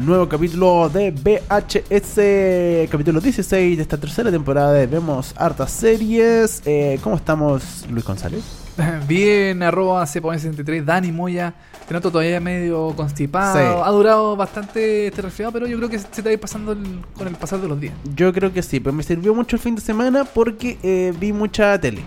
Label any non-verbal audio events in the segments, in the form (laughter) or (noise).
Nuevo capítulo de VHS, capítulo 16 de esta tercera temporada de Vemos Hartas Series. Eh, ¿Cómo estamos, Luis González? (laughs) Bien, arroba C63, Dani Moya. Te noto todavía medio constipado. Sí. Ha durado bastante este resfriado, pero yo creo que se te va a ir pasando el- con el pasar de los días. Yo creo que sí, pero me sirvió mucho el fin de semana porque eh, vi mucha tele,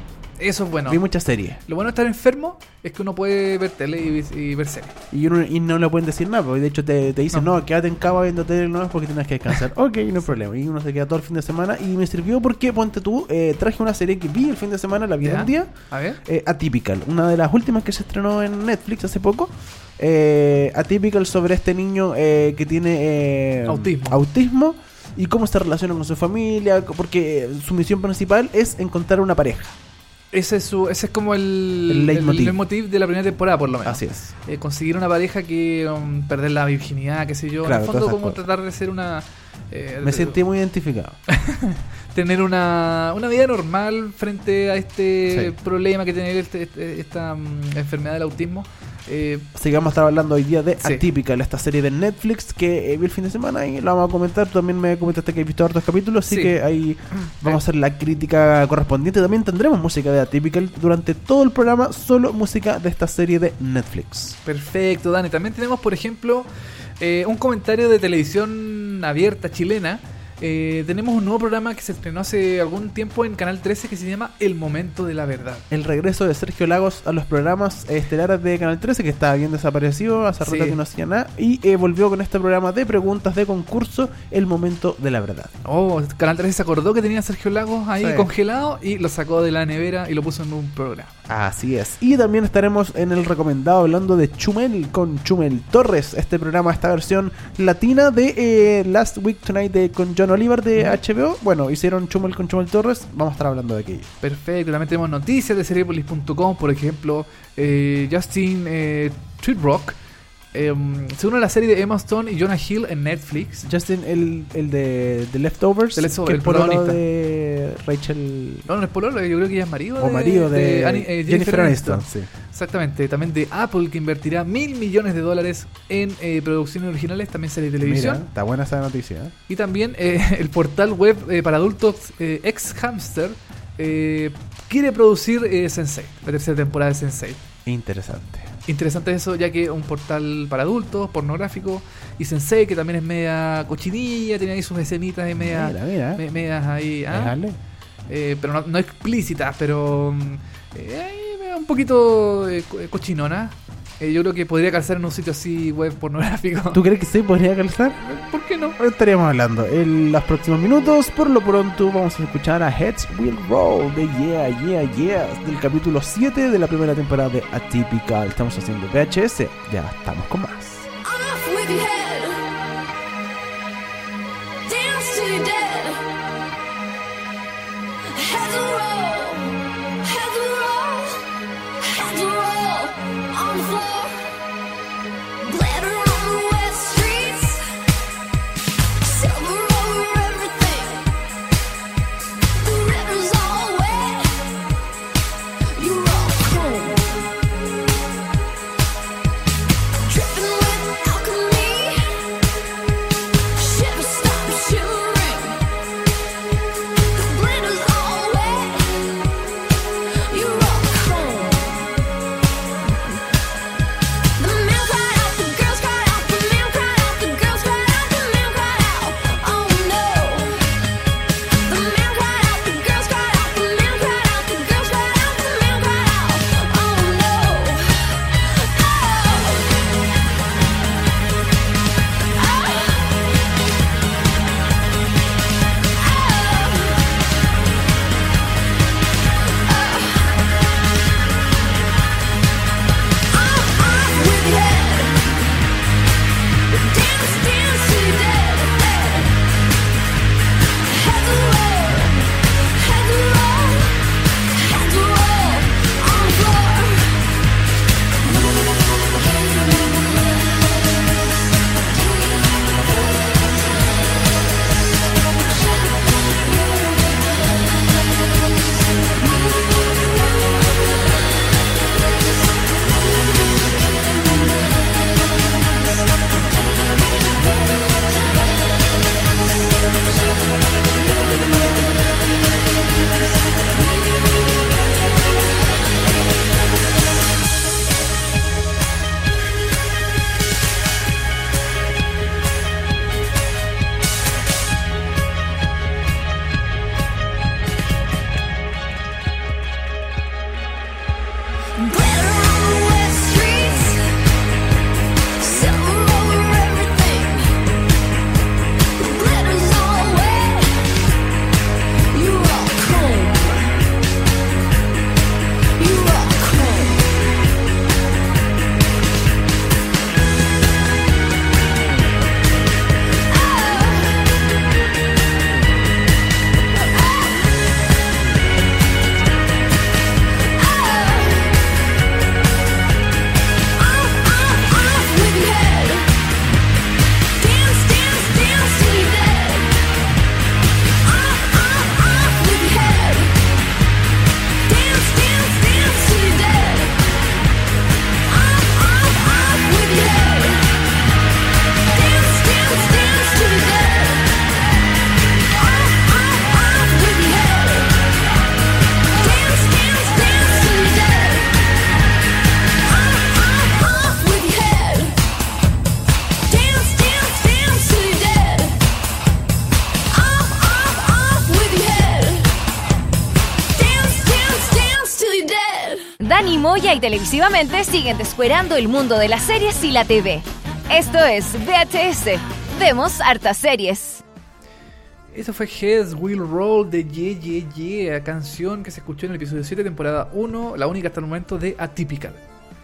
Eso es bueno. vi mucha serie. Lo bueno de estar enfermo es que uno puede ver tele y, y ver series. Y, uno- y no le pueden decir nada, porque de hecho te, te dicen, no. No. quédate en cama viendo tele no es porque tienes que descansar. (laughs) ok, no hay problema. Y uno se queda todo el fin de semana y me sirvió porque, ponte tú, eh, traje una serie que vi el fin de semana, la vi un día. A ver. eh, Atypical, una de las últimas que se estrenó en Netflix hace poco. Eh, Atypical sobre este niño eh, que tiene eh, Autismo. autismo y cómo se relaciona con su familia, porque su misión principal es encontrar una pareja. Ese es, su, ese es como el, El leitmotiv. el leitmotiv de la primera temporada, por lo menos. Así es. Eh, conseguir una pareja que um, perder la virginidad, qué sé yo. Claro, en el fondo, como cosas. tratar de ser una. eh, Me sentí muy identificado. (laughs) tener una, una vida normal frente a este Sí. problema que tiene este- este- esta mm, enfermedad del autismo. Eh, a estar hablando hoy día de Sí. Atypical, esta serie de Netflix que eh, vi el fin de semana y la vamos a comentar. Tú también me comentaste que has visto hartos capítulos, así Sí. que ahí vamos a hacer la crítica correspondiente. También tendremos música de Atypical durante todo el programa, solo música de esta serie de Netflix. perfecto, Dani. También tenemos, por ejemplo, eh, un comentario de televisión abierta chilena. Eh, tenemos un nuevo programa que se estrenó hace algún tiempo en Canal 13 que se llama El Momento de la Verdad. El regreso de Sergio Lagos a los programas estelares de Canal 13, que estaba bien desaparecido, hace Sí. rato que no hacía nada, y eh, volvió con este programa de preguntas de concurso, El Momento de la Verdad. Oh, Canal 13 se acordó que tenía a Sergio Lagos ahí Sí. congelado y lo sacó de la nevera y lo puso en un programa. Así es. Y también estaremos en el recomendado hablando de Chumel con Chumel Torres. Este programa, esta versión latina de eh, Last Week Tonight de, con John Oliver de HBO. Bueno, hicieron Chumel con Chumel Torres. Vamos a estar hablando de aquello. Perfecto, también tenemos noticias de Seriepolis.com, por ejemplo, eh, Justin eh, Tweetrock eh, se une a la serie de Emma Stone y Jonah Hill en Netflix. Justin, el, el de, de Leftovers, The Leftovers, el protagonista. de Rachel No, no es pololo, yo creo que ella es marido o marido de, Annie- eh, Jennifer Aniston. sí. Exactamente, también de Apple que invertirá mil millones de dólares en eh, producciones originales, también serie de televisión. Mira, está buena esa noticia. ¿eh? Y también eh, (laughs) el portal web para adultos Ex Hamster eh, quiere producir Sense8, la tercera temporada de Sense8. Interesante. Interesante eso, ya que es un portal para adultos, pornográfico, y Sensei, que también es media cochinilla, tiene ahí sus escenitas y media, Mira, mira. me- medias ahí, ¿ah? Eh, pero no, no explícitas, pero mm, eh, un poquito eh, cochinona. Eh, yo creo que podría calzar en un sitio así web pornográfico. ¿Tú crees que sí podría calzar? ¿Por qué no? Estaríamos hablando en los próximos minutos. Por lo pronto, vamos a escuchar a Heads Will Roll de Yeah, Yeah, Yeah del capítulo 7 de la primera temporada de Atypical. Estamos haciendo VHS. Ya estamos con más. Off with your head. Dance to your dead. Heads will roll. Heads televisivamente siguen descuerando el mundo de las series y la TV. Esto es VHS. Vemos hartas series. Eso fue Heads Will Roll de Ye Ye Ye, canción que se escuchó en el episodio 7, temporada 1, la única hasta el momento de Atypical.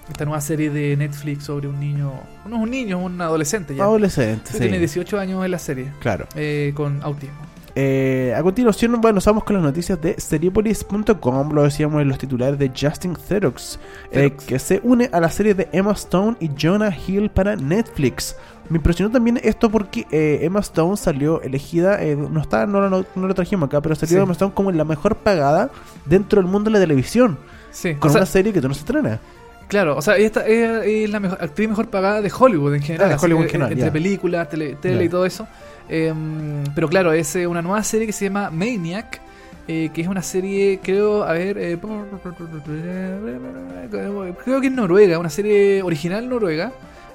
Esta nueva serie de Netflix sobre un niño, no es un niño, es un adolescente ya. Adolescente, sí. Tiene 18 años en la serie, Claro. eh, con autismo. Eh, a continuación, bueno, nos vamos con las noticias de Seriepolis.com. Lo decíamos en los titulares de Justin Theroux, eh, que se une a la serie de Emma Stone y Jonah Hill para Netflix. Me impresionó también esto porque eh, Emma Stone salió elegida, eh, no está, no, lo- no lo trajimos acá, pero salió Sí. Emma Stone como la mejor pagada dentro del mundo de la televisión, Sí, con o sea, una serie que tú no se estrena. claro, o sea, esta es, es la mejor, actriz mejor pagada de Hollywood en general. Ah, de Hollywood en general, Entre películas, tele, tele y todo eso. Em, pero claro, es eh, una nueva serie que se llama Maniac. eh, que es una serie, creo, a ver, eh, creo que es noruega, una serie original noruega,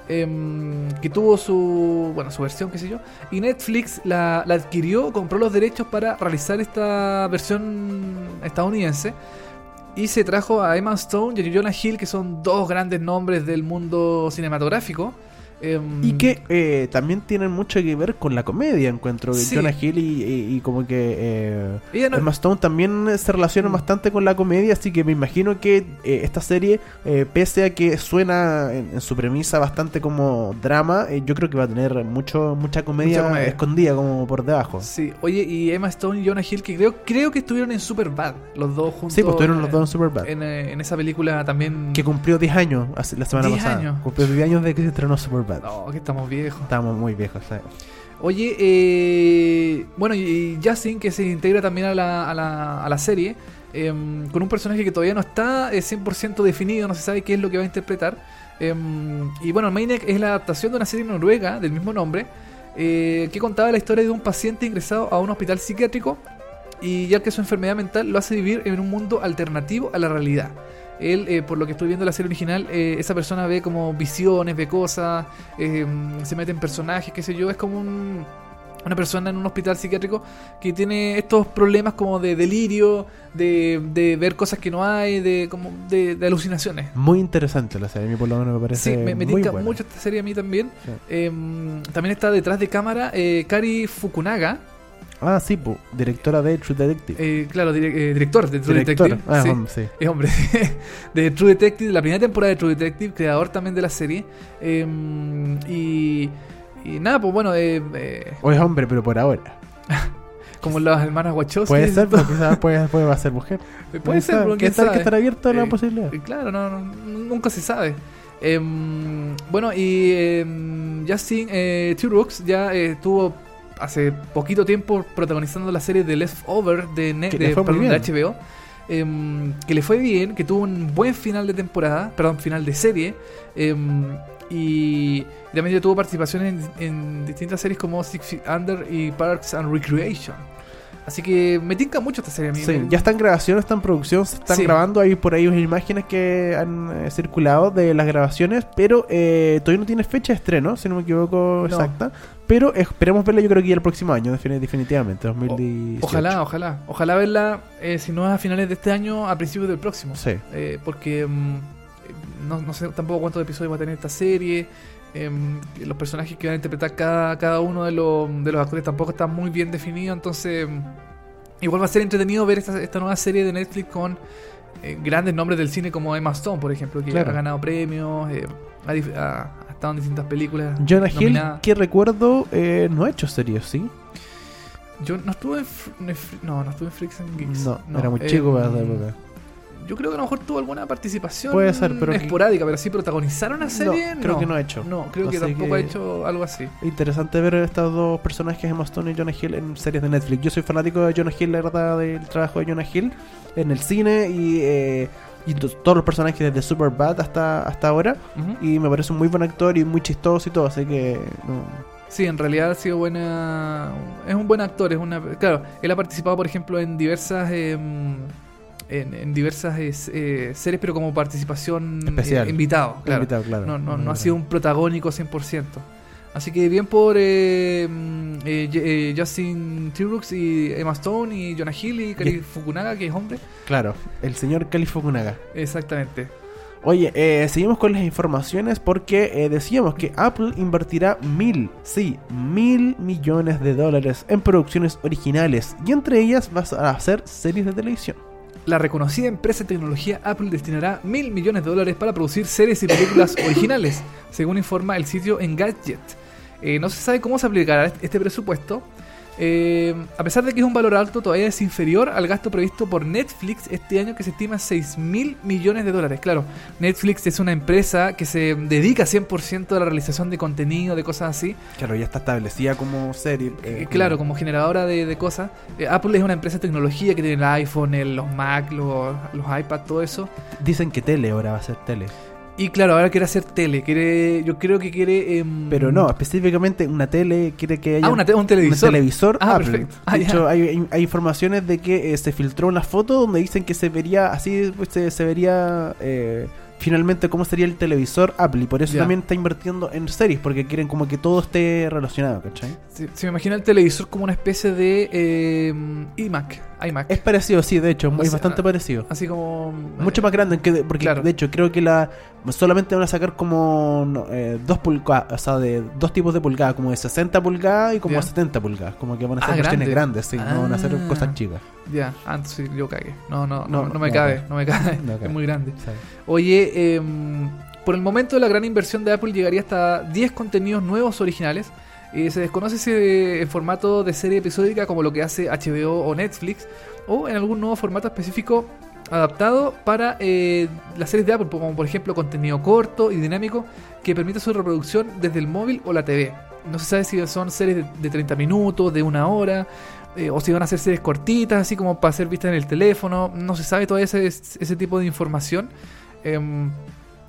em, que tuvo su, bueno, su versión, qué sé yo, y Netflix la, la adquirió, compró los derechos para realizar esta versión estadounidense, y se trajo a Emma Stone y a Jonah Hill, que son dos grandes nombres del mundo cinematográfico. Em, Y que eh, también tienen mucho que ver con la comedia, encuentro. que Sí. Jonah Hill y, y- y como que eh, no- Emma Stone también eh, se relacionan Mm. bastante con la comedia, así que me imagino que eh, esta serie, eh, pese a que suena en, en su premisa bastante como drama, eh, yo creo que va a tener mucho mucha comedia, Mucha comedia. escondida como por debajo. Sí, oye, y Emma Stone y Jonah Hill, que creo, creo que estuvieron en Superbad, los dos juntos. Sí, pues estuvieron los dos en Superbad. En, en esa película también. Que cumplió 10 años la semana 10 pasada. años. Cumplió 10 años de que se estrenó Superbad. No, que estamos viejos. Estábamos muy viejos, ¿sabes? Oye, eh, bueno, y, Justin, que se integra también a la, a la, a la serie, em, con un personaje que todavía no está eh, 100% definido, no se sabe qué es lo que va a interpretar. Em, y bueno, Maniac es la adaptación de una serie noruega del mismo nombre, eh, que contaba la historia de un paciente ingresado a un hospital psiquiátrico y ya que su enfermedad mental lo hace vivir en un mundo alternativo a la realidad. Él, eh, por lo que estoy viendo en la serie original, eh, esa persona ve como visiones, ve cosas, eh, se mete en personajes, qué sé yo, es como un- una persona en un hospital psiquiátrico que tiene estos problemas como de delirio, de, de ver cosas que no hay, de como de, de alucinaciones. Muy interesante la serie, a mí por lo menos me parece Sí, me, me muy tinca buena. mucho esta serie a mí también. Sí. Em, también está detrás de cámara Kari Fukunaga, Ah, sí, pu, directora de True Detective. eh, claro, dire- eh, director de True. Detective. Ah, sí. hombre, sí. Es hombre, (laughs) de True Detective, la primera temporada de True Detective, creador también de la serie. Em, y, y nada, pues bueno, eh, eh, O es hombre, pero por ahora. (laughs) como las hermanas Wachowski. Puede ser, (laughs) porque quizás puede, va a ser mujer. Puede ser, pero que quién estar, que estar abierto a la Eh, posibilidad. Eh, Claro, no, no, nunca se sabe. Em, bueno, y em, Justin eh, Turok ya eh, estuvo hace poquito tiempo protagonizando la serie The Leftover de, Ne- de, perdón, de. HBO. em, que le fue bien, que tuvo un buen final de temporada, perdón, final de serie. em, y también tuvo participación en, en distintas series como Six Feet Under y Parks and Recreation. Así que me tinca mucho esta serie. Sí, Me- ya está en grabación, está en producción, se están Sí. grabando. Hay por ahí unas imágenes que han eh, circulado de las grabaciones, pero eh, todavía no tiene fecha de estreno, si no me equivoco, No. exacta. Pero esperemos verla, yo creo que ya el próximo año, defini- definitivamente, 2018. Ojalá, ojalá. Ojalá verla, eh, si no es a finales de este año, a principios del próximo. Sí. Eh, porque mm, no, no sé tampoco cuántos episodios va a tener esta serie. Em, los personajes que van a interpretar cada, cada uno de, los de los actores tampoco están muy bien definidos. Entonces, mm, igual va a ser entretenido ver esta, esta nueva serie de Netflix con eh, grandes nombres del cine como Emma Stone, por ejemplo, que Claro. ha ganado premios, eh, ha, dif- ha- ha estado en distintas películas. Jonah Hill, que recuerdo, eh, no ha hecho series, ¿sí? Yo no estuve en. No, no estuve en Freaks and Geeks. No, era muy chico para esa em, época. Yo creo que a lo mejor tuvo alguna participación Puede ser, pero esporádica, pero sí protagonizaron una serie. No, creo que no ha hecho. No, creo que tampoco que- ha hecho algo así. Interesante ver estos dos personajes, Emma Stone y Jonah Hill, en series de Netflix. Yo soy fanático de Jonah Hill, la verdad, del trabajo de Jonah Hill en el cine y, eh, y to- todos los personajes desde Superbad hasta, hasta ahora. Y me parece un muy buen actor y muy chistoso y todo, así que... no. Sí, en realidad ha sido buena. Es un buen actor. Es una. Claro, él ha participado, por ejemplo, en diversas. em, en, en diversas eh, series, pero como participación eh, Especial. invitado. Claro. Invitado, claro. No, no, no ha sido un protagónico 100%. Así que bien por eh, mm, eh, eh, Justin Timberlake y Emma Stone y Jonah Hill y Y- Fukunaga, que es hombre. Claro, el señor Cali Fukunaga. Exactamente. Oye, eh, seguimos con las informaciones porque decíamos que Apple invertirá mil, sí, mil millones de dólares en producciones originales y entre ellas vas a hacer series de televisión. La reconocida empresa de tecnología Apple destinará mil millones de dólares para producir series y películas (coughs) originales, según informa el sitio Engadget. Eh, no se sabe cómo se aplicará este presupuesto. Eh, a pesar de que es un valor alto, todavía es inferior al gasto previsto por Netflix este año, que se estima en 6 mil millones de dólares. Claro, Netflix es una empresa que se dedica 100% a la realización de contenido, de cosas así. Claro, ya está establecida como serie. eh, Eh, claro, como generadora de, de cosas. Eh, Apple es una empresa de tecnología que tiene el iPhone, el- los Mac, los, los iPad, todo eso. Dicen que tele ahora va a ser tele. Y claro, ahora quiere hacer tele. Quiere, yo creo que quiere. em, Pero no, específicamente una tele quiere que haya Ah, una te- un televisor. un televisor Ah, Apple. perfecto. Ah, de hecho, hay, hay- hay informaciones de que eh, se filtró una foto donde dicen que se vería así, pues, se, se vería eh, finalmente cómo sería el televisor Apple. Y por eso también está invirtiendo en series, porque quieren como que todo esté relacionado, ¿cachai? Se, se me imagina el televisor como una especie de em, iMac. iMac. Es parecido, sí, de hecho, O es sea, bastante parecido. Así como. Mucho más grande, que de- porque Claro. de hecho creo que la solamente van a sacar como no, eh, dos pulgadas, o sea, de dos tipos de pulgadas, como de 60 pulgadas y como Ya. 70 pulgadas, como que van a Ah, ser versiones grande. grandes, sí, no van a ser Ah. cosas chicas. Ya, antes sí, yo cagué. No, no, No, no, no, no me no cabe. cabe. No me cabe. (laughs) No cabe. Es muy grande. Oye, em, por el momento la gran inversión de Apple llegaría hasta 10 contenidos nuevos originales. Eh, se desconoce si eh, en formato de serie episódica como lo que hace HBO o Netflix o en algún nuevo formato específico adaptado para eh, las series de Apple, como por ejemplo contenido corto y dinámico que permite su reproducción desde el móvil o la TV. No se sabe si son series de, de 30 minutos, de una hora, eh, o si van a ser series cortitas, así como para ser vistas en el teléfono. No se sabe todavía ese, ese tipo de información. Em,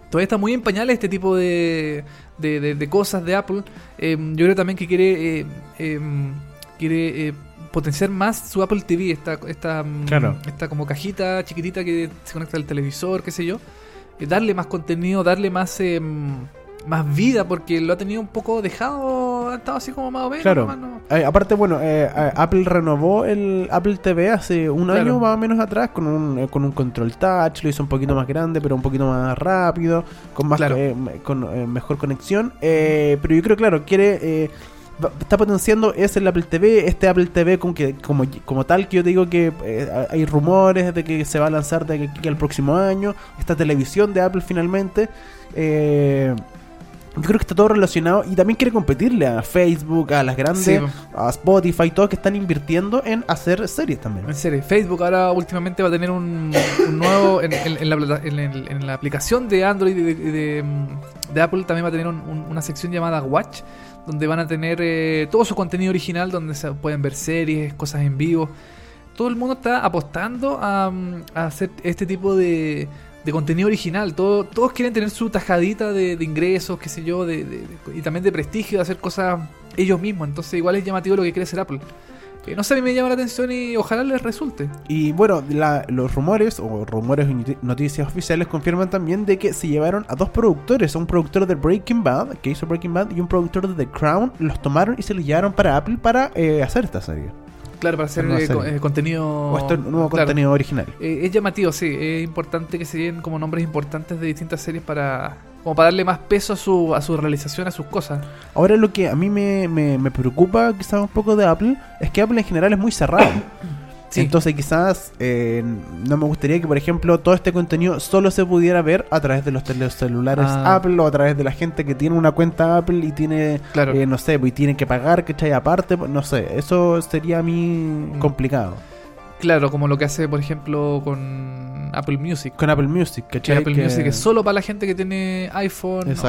todavía está muy en pañales este tipo de, de, de- de cosas de Apple. Em, yo creo también que quiere, eh, em, quiere eh, potenciar más su Apple TV, esta, esta, Claro. esta como cajita chiquitita que se conecta al televisor, qué sé yo. Darle más contenido, darle más... más vida porque lo ha tenido un poco dejado, ha estado así como más o menos. Claro. nomás, no- Eh, aparte, bueno, eh, eh, Apple renovó el Apple TV hace un Claro. año más o menos atrás con un, eh, con un control touch, lo hizo un poquito más grande, pero un poquito más rápido, con más Claro. con mejor conexión. Eh, pero yo creo, claro, quiere eh, está potenciando es el Apple TV, este Apple TV como que como, como tal que yo te digo que eh, hay rumores de que se va a lanzar de aquí al próximo año, esta televisión de Apple finalmente. Eh, yo creo que está todo relacionado y también quiere competirle a Facebook, a las grandes, Sí. a Spotify, todos que están invirtiendo en hacer series también. En serio, Facebook ahora últimamente va a tener un, un nuevo. En, en- en la, en la aplicación de Android y de, de- de Apple también va a tener un- un- una sección llamada Watch, donde van a tener eh, todo su contenido original, donde se pueden ver series, cosas en vivo. Todo el mundo está apostando a, mm, a hacer este tipo de, de contenido original. Todo- todos quieren tener su tajadita de, de ingresos, qué sé yo, de, de- y también de prestigio, de hacer cosas ellos mismos. Entonces, igual es llamativo lo que quiere hacer Apple. Eh, no sé, a mí me llama la atención y ojalá les resulte. Y bueno, la- los rumores o rumores y noti- noticias oficiales confirman también de que se llevaron a dos productores, un productor de Breaking Bad, que hizo Breaking Bad, y un productor de The Crown, los tomaron y se los llevaron para Apple para eh, hacer esta serie. Claro, para hacer eh, co- eh, contenido. O este nuevo claro. contenido original. Eh, es llamativo, sí. Es importante que se den como nombres importantes de distintas series para. Como para darle más peso a su, a su realización, a sus cosas. Ahora lo que a mí me, me, me preocupa quizás un poco de Apple es que Apple en general es muy cerrado. (coughs) Sí. Entonces quizás eh, no me gustaría que, por ejemplo, todo este contenido solo se pudiera ver a través de los celulares Ah. Apple o a través de la gente que tiene una cuenta Apple y tiene, Claro. eh, no sé, pues, y tiene que pagar, ¿cachai? Aparte, pues, no sé, eso sería a mí Mm. complicado. Claro, como lo que hace, por ejemplo, con Apple Music. Con Apple Music, Que. Apple Que- Music es solo para la gente que tiene iPhone o,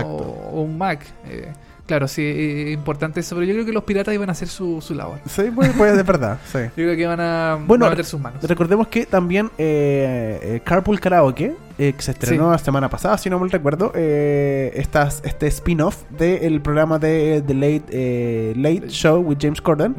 o un Mac. Eh, claro, sí, eh, es importante eso. Pero yo creo que los piratas iban a hacer su, su labor. Sí, pues, pues de verdad, (laughs) sí. Yo creo que van a, Bueno, van a meter sus manos. Recordemos que también eh, eh, Carpool Karaoke, eh, que se estrenó la semana pasada, si no mal recuerdo, eh, estas- este spin-off del programa de The Late, eh, Late Show with James Corden.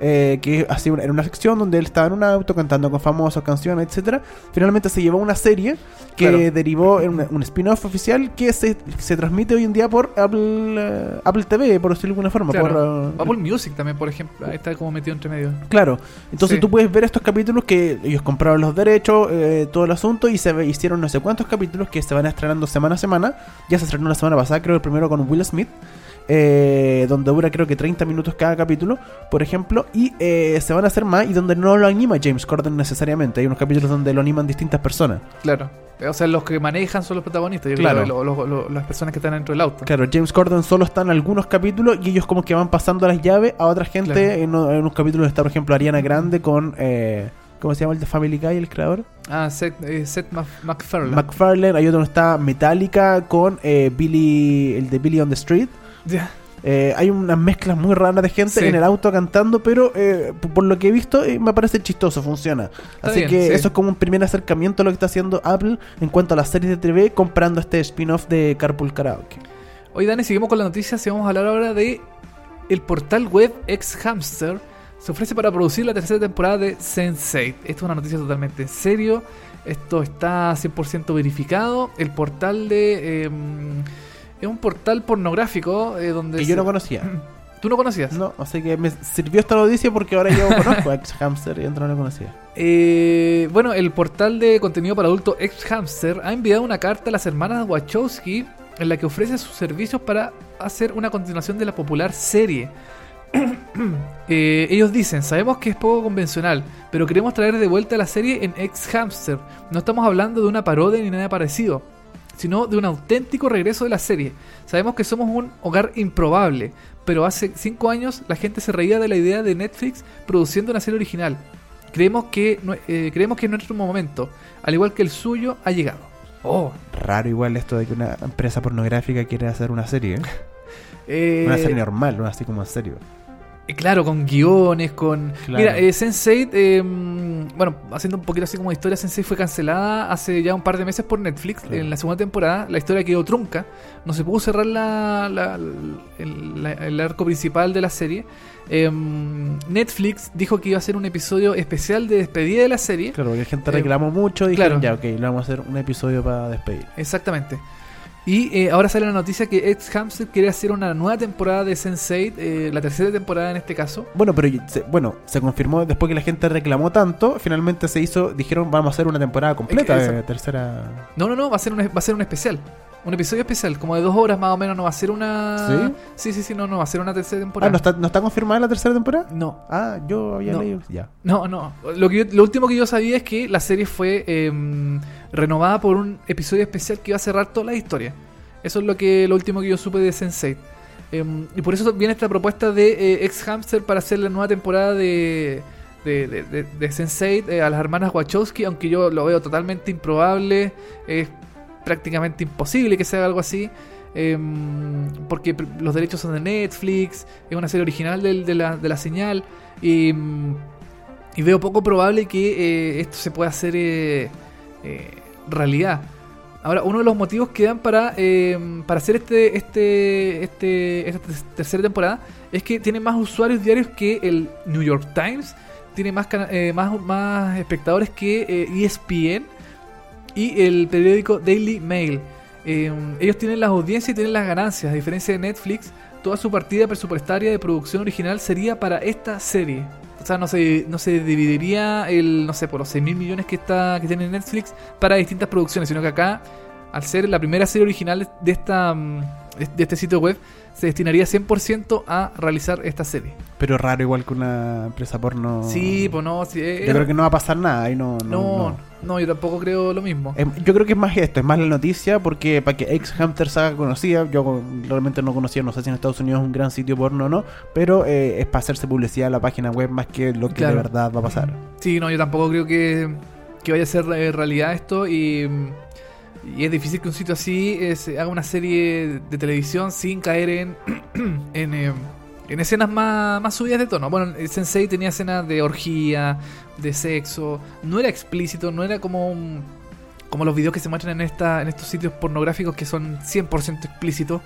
Eh, que así era una sección donde él estaba en un auto cantando con famosos, canciones, etcétera. Finalmente se llevó una serie que Claro. derivó en una- un spin-off oficial que se, se transmite hoy en día por Apple, eh, Apple TV, por decirlo de alguna forma. Claro. por, eh, Apple Music también, por ejemplo. Ahí está como metido entre medio. Claro, entonces Sí. tú puedes ver estos capítulos que ellos compraron los derechos, eh, todo el asunto, y se hicieron no sé cuántos capítulos que se van estrenando semana a semana. Ya se estrenó la semana pasada, creo, el primero con Will Smith, eh, donde dura creo que 30 minutos cada capítulo, por ejemplo, y eh, se van a hacer más y donde no lo anima James Corden necesariamente. Hay unos capítulos donde lo animan distintas personas. Claro. O sea, los que manejan son los protagonistas. Yo Claro. creo, lo- lo- lo- las personas que están dentro del auto. Claro, James Corden solo está en algunos capítulos y ellos como que van pasando las llaves a otra gente. Claro. En, unos capítulos está, por ejemplo, Ariana Grande con... Eh, ¿Cómo se llama el de Family Guy, el creador? Ah, Seth, eh, Seth Mac- MacFarlane. McFarlane, hay otro donde está Metallica con eh, Billy, el de Billy on the Street. Ya. Eh, hay unas mezclas muy raras de gente Sí. en el auto cantando, pero eh, por lo que he visto eh, me parece chistoso, funciona. Así bien, que sí. eso es como un primer acercamiento a lo que está haciendo Apple en cuanto a las series de TV comprando este spin-off de Carpool Karaoke. Hoy, Dani, seguimos con las noticias y vamos a hablar ahora de el portal web Ex Hamster. Se ofrece para producir la tercera temporada de Sense8. Esto es una noticia totalmente en serio. Esto está 100% verificado. El portal de... es un portal pornográfico eh, donde... Que se- yo no conocía. (clears throat) ¿Tú no conocías? No, así que me sirvió esta noticia porque ahora yo conozco a Ex Hamster y antes no lo conocía. Eh, bueno, el portal de contenido para adultos Ex Hamster ha enviado una carta a las hermanas Wachowski en la que ofrece sus servicios para hacer una continuación de la popular serie. (clears throat) Eh, ellos dicen, sabemos que es poco convencional, pero queremos traer de vuelta la serie en Ex Hamster. No estamos hablando de una parodia ni nada parecido, sino de un auténtico regreso de la serie. Sabemos que somos un hogar improbable, pero hace 5 años la gente se reía de la idea de Netflix produciendo una serie original. Creemos que, eh, creemos que nuestro momento, al igual que el suyo, ha llegado. Oh, Raro igual esto de que una empresa pornográfica quiere hacer una serie, ¿eh? (laughs) eh, Una serie normal, no así como en serio. Eh, Claro, con guiones, con... Claro. Mira, eh, Sense8, eh, bueno, haciendo un poquito así como historia, Sense8 fue cancelada hace ya un par de meses por Netflix. Claro. En la segunda temporada la historia quedó trunca. No se pudo cerrar la, la- el, la- el arco principal de la serie. Eh, Netflix dijo que iba a hacer un episodio especial de despedida de la serie. Claro, porque la gente Eh, reclamó mucho y dijeron, claro. ya, ok, le vamos a hacer un episodio para despedir. Exactamente. Y eh, ahora sale la noticia que Ex Hamster quiere hacer una nueva temporada de Sense8, eh, la tercera temporada en este caso. Bueno, pero se, bueno, se confirmó después que la gente reclamó tanto, finalmente se hizo, dijeron, vamos a hacer una temporada completa de tercera... No, no, no, va a ser un, va a ser un especial. Un episodio especial, como de dos horas más o menos, no va a ser una... ¿Sí? Sí, sí, sí, no, no, va a ser una tercera Ah, temporada. ¿no está, ¿no está confirmada la tercera temporada? no, Ah, yo había No. leído. Ya. no, no. Lo, que yo- lo último que yo sabía es que la serie fue em, renovada por un episodio especial que iba a cerrar toda la historia. Eso es lo que lo último que yo supe de Sense8. Em, y por eso viene esta propuesta de eh, Ex Hamster para hacer la nueva temporada de, de, de, de- de Sense8 eh, a las hermanas Wachowski, aunque yo lo veo totalmente improbable. Es prácticamente imposible que se haga algo así. em, porque los derechos son de Netflix, es una serie original del- de, la, de la señal. Y, y veo poco probable que eh, esto se pueda hacer eh, eh, realidad. Ahora, uno de los motivos que dan para, eh, para hacer este, este, este, esta ter- tercera temporada es que tiene más usuarios diarios que el New York Times, tiene más, eh, más, más espectadores que ESPN y el periódico Daily Mail. Eh, ellos tienen las audiencias y tienen las ganancias, a diferencia de Netflix, toda su partida presupuestaria de producción original sería para esta serie. O sea, no se, no se dividiría el, no sé, por los 6 mil millones que está que tiene Netflix para distintas producciones, sino que acá, al ser la primera serie original de esta mm, de este sitio web, se destinaría 100% a realizar esta serie. Pero raro igual que una empresa porno. Sí, pues no, sí, eh, Yo creo que no va a pasar nada. Ahí no, no, no, no. no, yo tampoco creo lo mismo. Em, Yo creo que es más esto, es más la noticia, porque para que Ex Hamster se haga conocida, yo realmente no conocía, no sé si en Estados Unidos es un gran sitio porno o no, pero eh, es para hacerse publicidad en la página web más que lo que Claro. de verdad va a pasar. Sí, no, yo tampoco creo que, que vaya a ser eh, realidad esto y, y es difícil que un sitio así eh, se haga una serie de televisión sin caer en, (clears throat) en, eh, en escenas más, más subidas de tono. Bueno, Sensei tenía escenas de orgía, de sexo, no era explícito, no era como como los videos que se muestran en esta en estos sitios pornográficos que son 100% explícitos.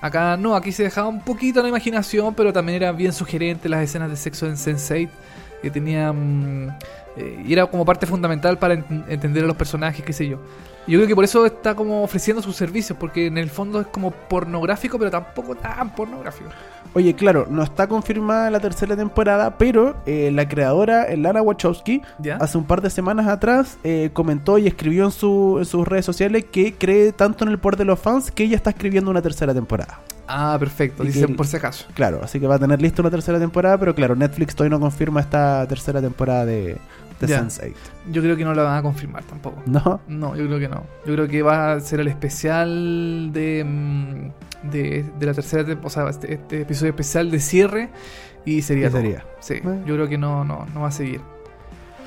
Acá no, aquí se dejaba un poquito la imaginación, pero también era bien sugerente las escenas de sexo en Sense8, que tenían... eh, y era como parte fundamental para ent- entender a los personajes, qué sé yo. Yo creo que por eso está como ofreciendo sus servicios, porque en el fondo es como pornográfico, pero tampoco tan pornográfico. Oye, claro, no está confirmada la tercera temporada, pero eh, la creadora, Lana Wachowski, ¿Ya? hace un par de semanas atrás eh, comentó y escribió en, su- en sus redes sociales que cree tanto en el poder de los fans que ella está escribiendo una tercera temporada. Ah, perfecto, Y dicen por si acaso. Claro, así que va a tener lista una tercera temporada, pero claro, Netflix todavía no confirma esta tercera temporada de, de Ya. Sense8. Yo creo que no la van a confirmar tampoco. ¿No? No, yo creo que no. Yo creo que va a ser el especial de, mm, de, de la tercera temporada, o sea, este, este episodio especial de cierre y sería ¿Qué todo. sería? Sí, Bueno. yo creo que no, no, no va a seguir.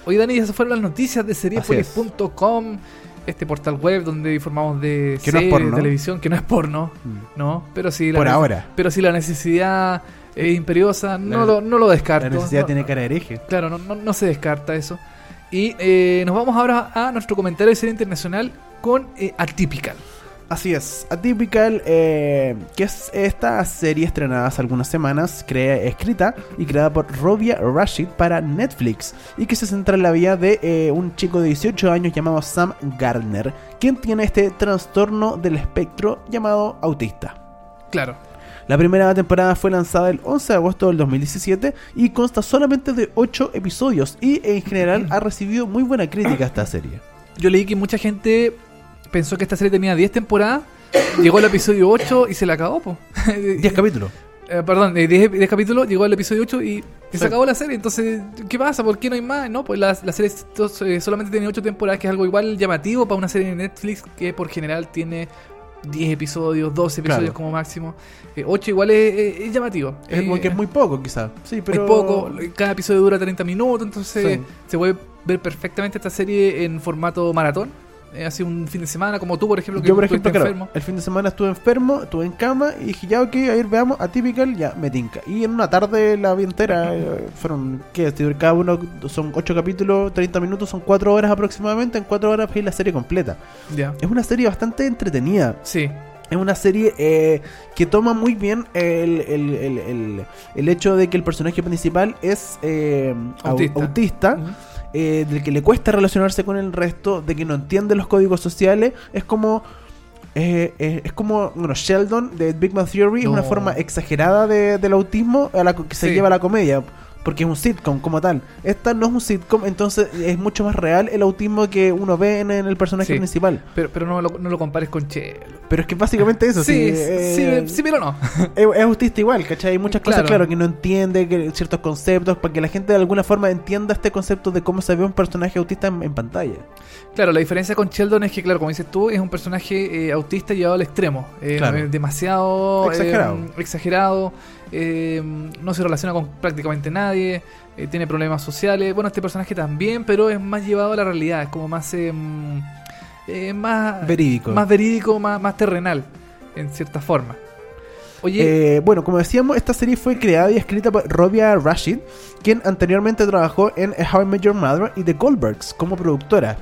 Oye, Dani, esas fueron las noticias de seriepolis.com, este portal web donde informamos de Que no series, porno. televisión, que no es porno, Mm. ¿no? Pero sí la Por ahora. Pero si la necesidad imperiosa, no, La- lo, no lo descarto. La necesidad No- tiene cara de hereje. Claro, no, no, no se descarta eso. Y eh, nos vamos ahora a nuestro comentario de serie internacional con eh, Atypical. Así es, Atypical, eh, que es esta serie estrenada hace algunas semanas, crea- escrita y creada por Robia Rashid para Netflix, y que se centra en la vida de un chico de 18 años llamado Sam Gardner, quien tiene este trastorno del espectro llamado autista. Claro. La primera temporada fue lanzada el 11 de agosto del 2017 y consta solamente de 8 episodios y en general ha recibido muy buena crítica esta serie. Yo leí que mucha gente pensó que esta serie tenía 10 temporadas, llegó al episodio 8 y se la acabó, po. (laughs) 10 capítulos. Eh, perdón, eh, 10, 10 capítulos, llegó al episodio 8 y, Sí. se acabó la serie. Entonces, ¿qué pasa? ¿Por qué no hay más? No, pues la, la serie eh, solamente tiene 8 temporadas, que es algo igual llamativo para una serie de Netflix que por general tiene 10 episodios, 12 episodios Claro. como máximo. 8 igual es, es- es llamativo. Es, Eh, porque es muy poco quizás. Sí, pero... Es poco, cada episodio dura 30 minutos, entonces Sí. se puede ver perfectamente esta serie en formato maratón. Eh, hace un fin de semana, como tú, por ejemplo, que Yo, por ejemplo, claro, enfermo. el fin de semana estuve enfermo, estuve en cama y dije, ya, ok, a ver, veamos, Atypical, ya, me tinca. Y en una tarde la vi entera, eh, fueron, ¿qué? Cada uno son 8 capítulos, 30 minutos, son 4 horas aproximadamente. En 4 horas vi la serie completa. Ya. Es una serie bastante entretenida. Sí, Es una serie eh, que toma muy bien el, el- el- el- el hecho de que el personaje principal es eh, au- Autista. autista eh, del que le cuesta relacionarse con el resto, de que no entiende los códigos sociales, es como eh, eh, es como bueno, Sheldon de Big Bang Theory es No. una forma exagerada de- del autismo a la que se Sí. lleva a la comedia. Porque es un sitcom como tal. Esta no es un sitcom, entonces es mucho más real el autismo que uno ve en, el personaje Sí. principal. pero, pero no, lo, no lo compares con Chelo. Pero es que básicamente eso, sí, sí. sí, eh, sí, pero no. (laughs) es, es autista igual, ¿cachai? Hay muchas cosas, Claro. claro, que no entiende, que ciertos conceptos, para que la gente de alguna forma entienda este concepto de cómo se ve un personaje autista en, en pantalla. Claro, la diferencia con Sheldon es que, claro, como dices tú, es un personaje eh, autista llevado al extremo. Eh, Claro. demasiado Exagerado. eh, exagerado, eh, no se relaciona con prácticamente nadie, eh, tiene problemas sociales. Bueno, este personaje también, pero es más llevado a la realidad, es como más... eh, mm, eh, más Verídico. Más verídico, más, más terrenal, en cierta forma. Oye, Eh, bueno, como decíamos, esta serie fue creada y escrita por Robia Rashid, quien anteriormente trabajó en How I Met Your Mother y The Goldbergs como productora.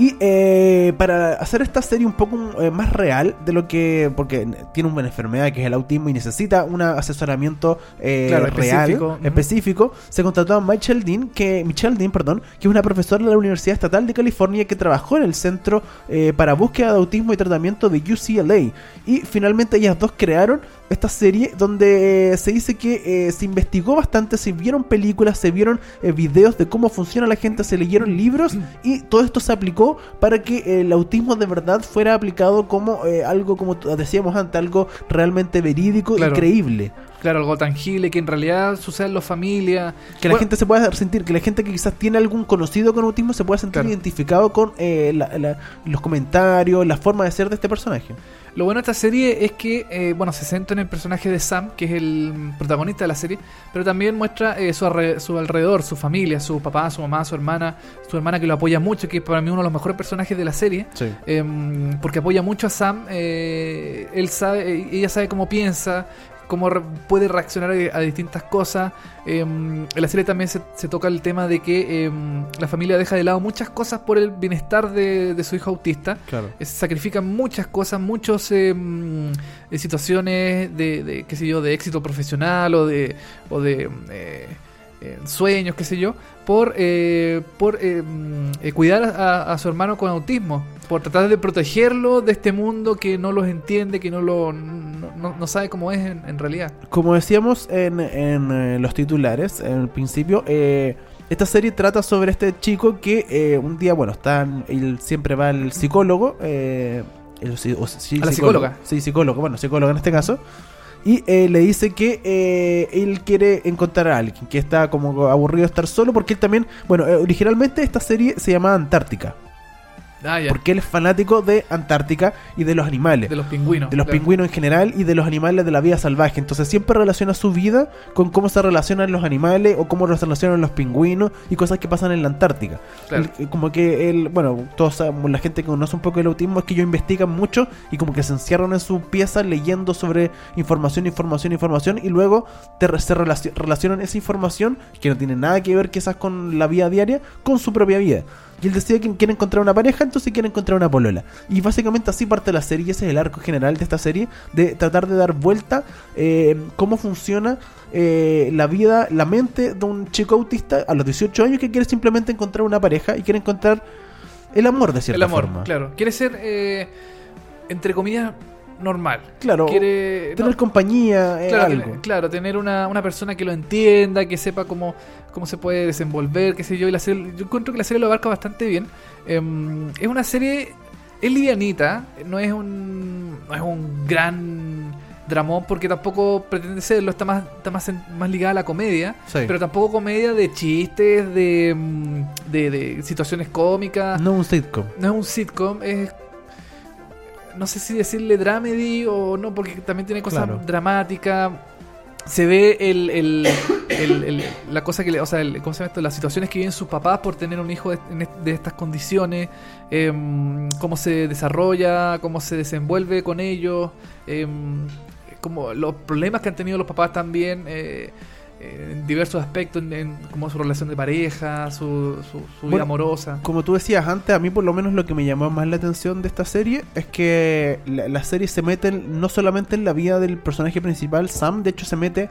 Y eh, para hacer esta serie un poco eh, más real de lo que. Porque tiene una enfermedad que es el autismo y necesita un asesoramiento eh, Claro, real, específico, se contrató a Michelle Dean, que, Michelle Dean, perdón, que es una profesora de la Universidad Estatal de California que trabajó en el Centro eh, para Búsqueda de Autismo y Tratamiento de UCLA. Y finalmente ellas dos crearon esta serie donde eh, se dice que eh, se investigó bastante, se vieron películas, se vieron eh, videos de cómo funciona la gente, se leyeron libros (clears throat) y todo esto se aplicó para que el autismo de verdad fuera aplicado como eh, algo, como decíamos antes, algo realmente verídico Claro. y creíble. claro, algo tangible que en realidad sucede en la familia. Que la gente se pueda sentir, que la gente que quizás tiene algún conocido con autismo se pueda sentir Claro. identificado con eh, la- la- los comentarios, la forma de ser de este personaje. Lo bueno de esta serie es que, eh, bueno, se centra en el personaje de Sam, que es el protagonista de la serie, pero también muestra eh, su, alre- su alrededor, su familia, su papá, su mamá, su hermana, su hermana que lo apoya mucho, que es para mí uno de los mejores personajes de la serie, Sí. em, porque apoya mucho a Sam, eh, él sabe, ella sabe cómo piensa, cómo re- puede reaccionar a, a distintas cosas. Em, en la serie también se, se toca el tema de que em, la familia deja de lado muchas cosas por el bienestar de, de su hijo autista. Claro. Eh, sacrifican muchas cosas, muchas situaciones de, de, qué sé yo, de éxito profesional o de, o de eh, sueños, qué sé yo, por, eh, por eh, mm, eh, cuidar a, a su hermano con autismo, por tratar de protegerlo de este mundo que no los entiende, que no lo no, sabe cómo es en, en realidad. Como decíamos en, en, eh, los titulares, en el principio, eh, esta serie trata sobre este chico que un día, bueno, está, en- él siempre va al psicólogo. eh, el psi- o sí, A la psicóloga. Sí, psicólogo, bueno, psicólogo en este caso. Y eh, le dice que eh, él quiere encontrar a alguien, que está como aburrido de estar solo, porque él también, bueno, eh, originalmente esta serie se llamaba Antártica, Ah, porque él es fanático de Antártica y de los animales De los pingüinos. de los claro. pingüinos en general y de los animales de la vida salvaje. Entonces siempre relaciona su vida con cómo se relacionan los animales o cómo se relacionan los pingüinos y cosas que pasan en la Antártica. Claro. Él- como que él, bueno, todos la gente que conoce un poco el autismo es que ellos investigan mucho y como que se encierran en su pieza leyendo sobre información, información, información y luego te, se relaci- relacionan esa información que no tiene nada que ver quizás con la vida diaria con su propia vida. Y él decide que quiere encontrar una pareja, entonces quiere encontrar una polola. Y básicamente así parte la serie, y ese es el arco general de esta serie, de tratar de dar vuelta eh, cómo funciona eh, la vida, la mente de un chico autista a los 18 años que quiere simplemente encontrar una pareja y quiere encontrar el amor de cierta El amor, forma. claro. Quiere ser, eh, entre comillas, normal. Claro, Quiere tener no, compañía, eh, claro, algo. tener- claro, tener una, una persona que lo entienda, que sepa cómo, cómo se puede desenvolver, qué sé yo. Y la serie, yo encuentro que la serie lo abarca bastante bien. Em, es una serie, es livianita, no es un, no es un gran dramón porque tampoco pretende serlo, está más, está más, más ligada a la comedia. Sí. Pero tampoco comedia de chistes, de, mm, de, de situaciones cómicas. No un sitcom. No es un sitcom, es. No sé si decirle dramedy o no, porque también tiene cosas Claro. dramáticas. Se ve el, el- la cosa que le. O sea, el- ¿cómo se llama esto? Las situaciones que viven sus papás por tener un hijo de, estas condiciones. em, cómo se desarrolla, cómo se desenvuelve con ellos. em, como los problemas que han tenido los papás también. eh, en diversos aspectos, en, en como su relación de pareja, su, su, su vida amorosa. Como tú decías antes, a mí por lo menos lo que me llamó más la atención de esta serie es que la, la serie se mete no solamente en la vida del personaje principal, Sam, de hecho se mete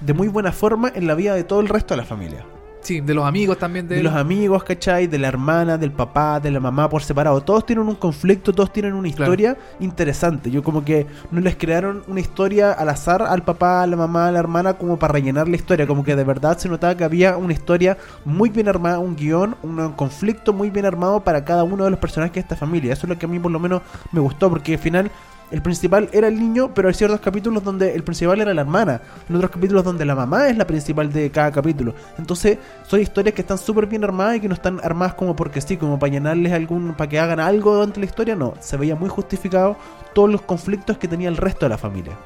de muy buena forma en la vida de todo el resto de la familia. Sí, de los amigos también de, De él. los amigos, ¿cachai? De la hermana, del papá, de la mamá por separado. Todos tienen un conflicto, todos tienen una Claro. historia interesante. Yo como que no les crearon una historia al azar al papá, a la mamá, a la hermana como para rellenar la historia. Como que de verdad se notaba que había una historia muy bien armada, un guion, un conflicto muy bien armado para cada uno de los personajes de esta familia. Eso es lo que a mí por lo menos me gustó porque al final... El principal era el niño, pero hay ciertos capítulos donde el principal era la hermana. En otros capítulos donde la mamá es la principal de cada capítulo. Entonces, son historias que están súper bien armadas y que no están armadas como porque sí, como para llenarles algún, para que hagan algo durante la historia. No, se veía muy justificado todos los conflictos que tenía el resto de la familia.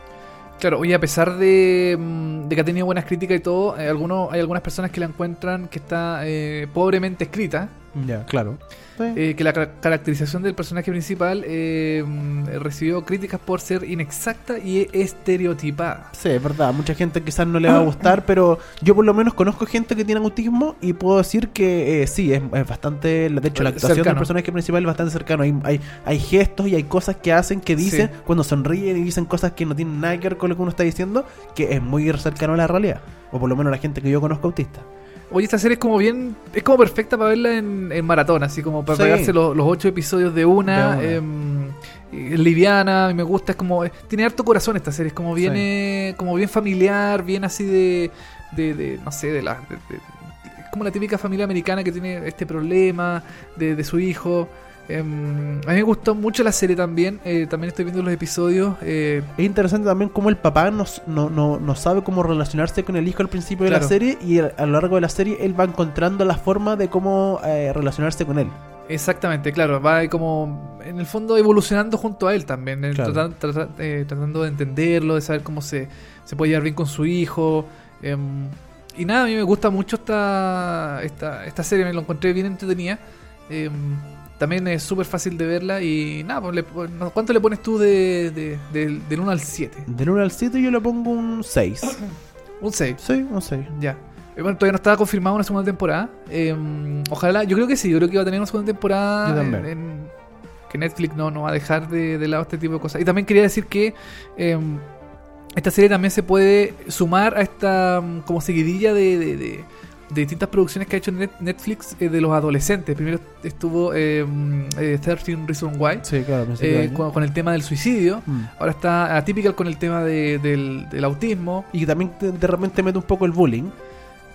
Claro, y a pesar de, mm, de que ha tenido buenas críticas y todo, hay, algunos, hay algunas personas que la encuentran que está eh, pobremente escrita, Ya, claro. Eh, que la ca- caracterización del personaje principal eh, mm, recibió críticas por ser inexacta y estereotipada. Sí, es verdad, mucha gente quizás no le va a gustar, pero yo por lo menos conozco gente que tiene autismo y puedo decir que eh, sí, es, es bastante, de hecho la actuación Cercano. del personaje principal es bastante cercano, hay, hay, hay gestos y hay cosas que hacen, que dicen, Sí. cuando sonríen y dicen cosas que no tienen nada que ver con lo que uno está diciendo, que es muy cercano a la realidad, o por lo menos la gente que yo conozco autista. Oye, esta serie es como bien. Es como perfecta para verla en, en maratón, así como para Sí. pegarse los, los ocho episodios de una. De em, es liviana, me gusta, es como. Tiene harto corazón esta serie, es como bien, Sí. eh, como bien familiar, bien así de. de, de, no sé, de la. de- como la típica familia americana que tiene este problema de, de su hijo. Em, a mí me gustó mucho la serie también. eh, también estoy viendo los episodios. eh, Es interesante también cómo el papá no, no, no, no sabe cómo relacionarse con el hijo al principio de la serie y a, a lo largo de la serie él va encontrando la forma de cómo eh, relacionarse con él. Exactamente, claro, va como en el fondo evolucionando junto a él también, Claro. eh, tratando de entenderlo, de saber cómo se, se puede llevar bien con su hijo. em, y nada, a mí me gusta mucho esta, esta, esta serie, me lo encontré bien entretenida. em, También es súper fácil de verla y nada, pues, le no, ¿cuánto le pones tú de, de- del- del 1 al 7? Del 1 al 7 yo le pongo un 6. (clears throat) Un 6. Sí, un 6. Ya. Eh, Bueno, todavía no estaba confirmada una segunda temporada. Eh, ojalá, yo creo que sí, yo creo que va a tener una segunda temporada. Yo también. en- en- que Netflix no, no va a dejar de, de lado este tipo de cosas. Y también quería decir que eh, esta serie también se puede sumar a esta mm, como seguidilla de, de- de- de distintas producciones que ha hecho Net- Netflix eh, de los adolescentes. Primero estuvo eh, eh, 13 Reasons Why. Sí, claro, eh, con el tema del suicidio. Mm. Ahora está Atypical con el tema de- del, del autismo. Y que también de, de repente mete un poco el bullying.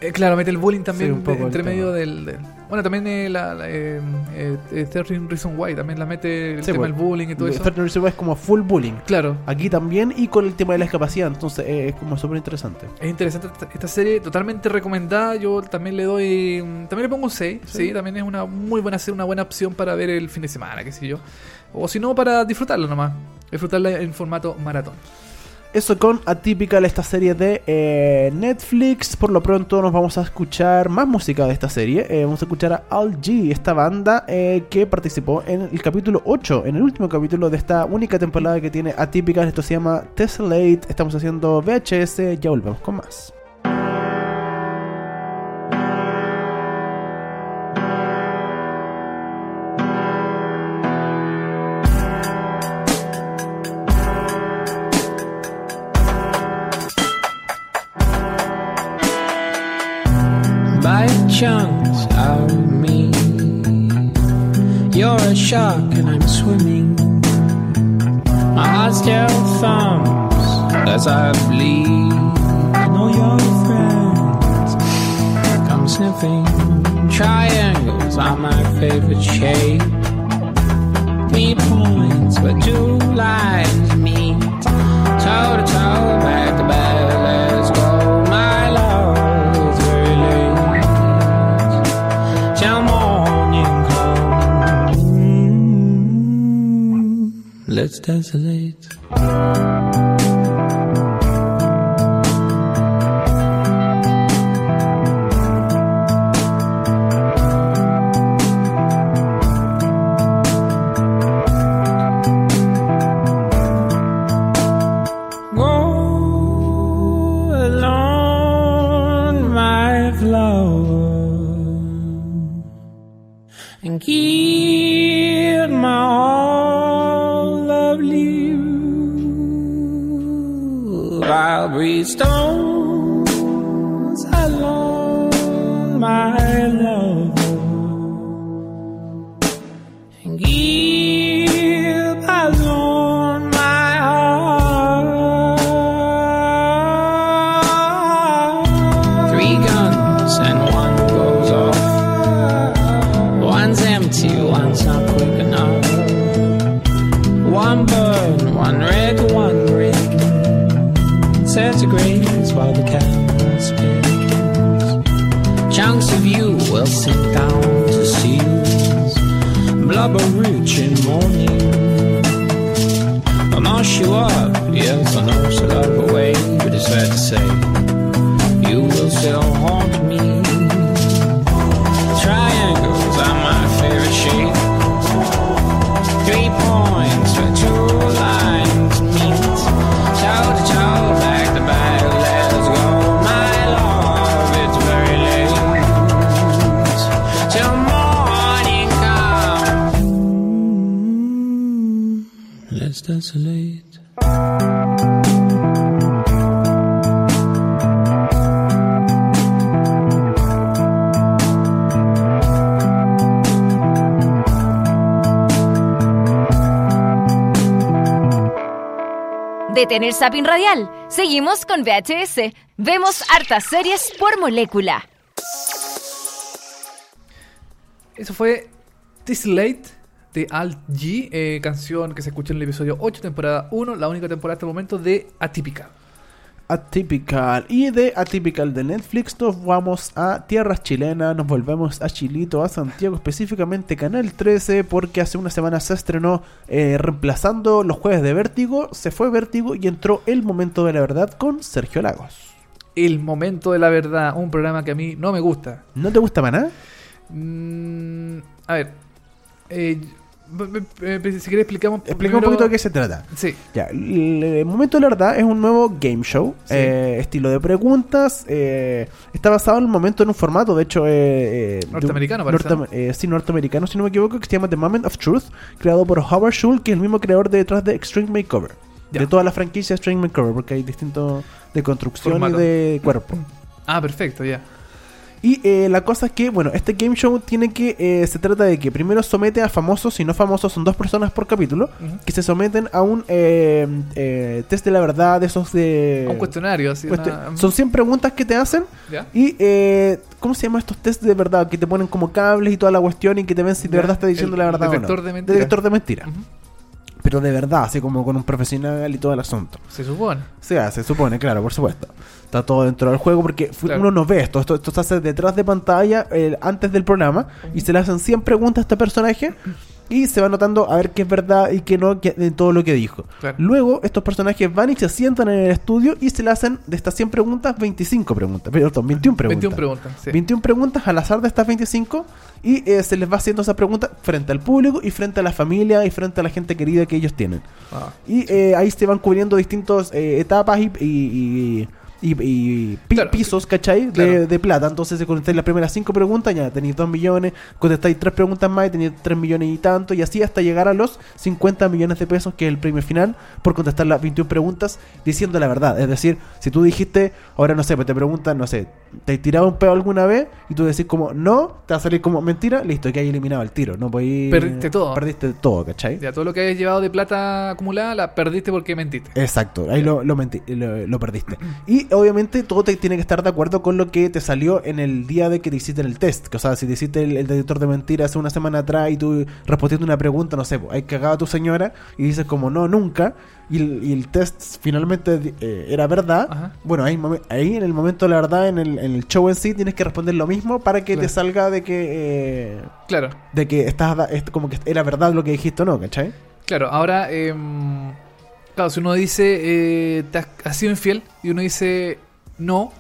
Eh, claro, mete el bullying también Sí, un poco de- entre medio del, del- Bueno, también eh, la, la, eh, eh, eh, 13 Reasons Why también la mete el Sí, tema pues, del bullying y todo eso. 13 Reasons Why es como full bullying. Claro, Aquí también y con el tema de la discapacidad. Entonces es como súper interesante. es interesante esta, serie, totalmente recomendada. Yo también le doy. También le pongo un 6. Sí. Sí. también es una muy buena serie, una buena opción para ver el fin de semana, qué sé yo. O si no, para disfrutarla nomás. Disfrutarla en formato maratón. Eso con Atypical, esta serie de eh, Netflix. Por lo pronto nos vamos a escuchar más música de esta serie. Eh, vamos a escuchar a Al G, esta banda eh, que participó en el capítulo 8, en el último capítulo de esta única temporada que tiene Atypical. Esto se llama Tessellate. Estamos haciendo VHS. Ya volvemos con más. Shark and I'm swimming. My heart still thumps as I bleed. And all your friends come sniffing. Triangles are my favorite shape. Three points where two lines meet. Toe to toe, back to back, it's dazzling. Detén el zapping radial. Seguimos con VHS. Vemos hartas series por molécula. Eso fue This Late de Alt G, eh, canción que se escuchó en el episodio 8, temporada 1, la única temporada hasta el momento de Atípica. Atypical. Y de Atypical de Netflix nos vamos a tierras chilenas, nos volvemos a Chilito, a Santiago, específicamente Canal 13, porque hace una semana se estrenó eh, reemplazando los jueves de Vértigo, se fue Vértigo y entró El Momento de la Verdad con Sergio Lagos. El momento de la verdad, un programa que a mí no me gusta. ¿No te gusta para nada? Mm, a ver, Eh, si quieres explicamos Explica un poquito de qué se trata. Sí, Ya, el, el momento de la verdad es un nuevo game show, Sí. eh, estilo de preguntas. eh, está basado en el momento en un formato, de hecho, eh, eh, de un- Norteamericano, parece, eh, sí, norteamericano, si no me equivoco, que se llama The Moment of Truth, creado por Howard Schul, que es el mismo creador de detrás de Extreme Makeover. Ya. De toda la franquicia Extreme Makeover, porque hay distintos de construcción Formato. y de cuerpo. Ah, perfecto, ya. Y eh, la cosa es que, bueno, este game show tiene que. eh, se trata de que primero somete a famosos y no famosos, son dos personas por capítulo, que se someten a un eh, eh, test de la verdad, de esos de. un cuestionario, así. una- Son 100 preguntas que te hacen. ¿Ya? Y, eh, ¿cómo se llama estos test de verdad? Que te ponen como cables y toda la cuestión y que te ven si de verdad está diciendo el la verdad o no. de mentira. Detector de mentira. Pero de verdad, así como con un profesional y todo el asunto. Se supone. Se hace, supone, claro, por supuesto. Está todo dentro del juego porque Claro. uno no ve esto. Esto, esto se hace detrás de pantalla eh, antes del programa y se le hacen 100 preguntas a este personaje y se va notando a ver qué es verdad y qué no de todo lo que dijo. Claro. Luego, estos personajes van y se sientan en el estudio y se le hacen de estas 100 preguntas 25 preguntas. Perdón, 21 preguntas. 21 preguntas. Sí. 21 preguntas al azar de estas 25 y eh, se les va haciendo esa pregunta frente al público y frente a la familia y frente a la gente querida que ellos tienen. Ah, Y eh, ahí se van cubriendo distintas etapas y, y, y- y- y pi- Claro. pisos, ¿cachai? De, de plata. Entonces, si contestáis las primeras cinco preguntas, ya tenéis 2 millones. Contestáis tres preguntas más y tenéis 3 millones y tanto. Y así hasta llegar a los 50 millones de pesos, que es el premio final, por contestar las 21 preguntas diciendo la verdad. Es decir, si tú dijiste, ahora no sé, pues te preguntan, no sé, ¿te has tirado un pedo alguna vez? Y tú decís como, no, te va a salir como mentira, listo, que hay eliminado el tiro. No podéis- Perdiste todo. Perdiste todo, ¿cachai? Ya, todo lo que hayas llevado de plata acumulada la perdiste porque mentiste. Exacto, ahí lo, lo, menti- lo- lo perdiste. Y obviamente todo te tiene que estar de acuerdo con lo que te salió en el día de que te hiciste el test. Que, O sea, si te hiciste el, el detector de mentiras hace una semana atrás y tú respondiste una pregunta, no sé, pues, hay cagado a tu señora y dices como no, nunca. Y el, y el test finalmente eh, era verdad. Ajá. Bueno, ahí, ahí en el momento de la verdad, en el, en el show en sí, tienes que responder lo mismo para que Claro. te salga de que... eh, Claro, de que estás como que era verdad lo que dijiste o no, ¿cachai? claro. Ahora, em, claro, si uno dice, eh, ¿te has, has sido infiel? Y uno dice, no,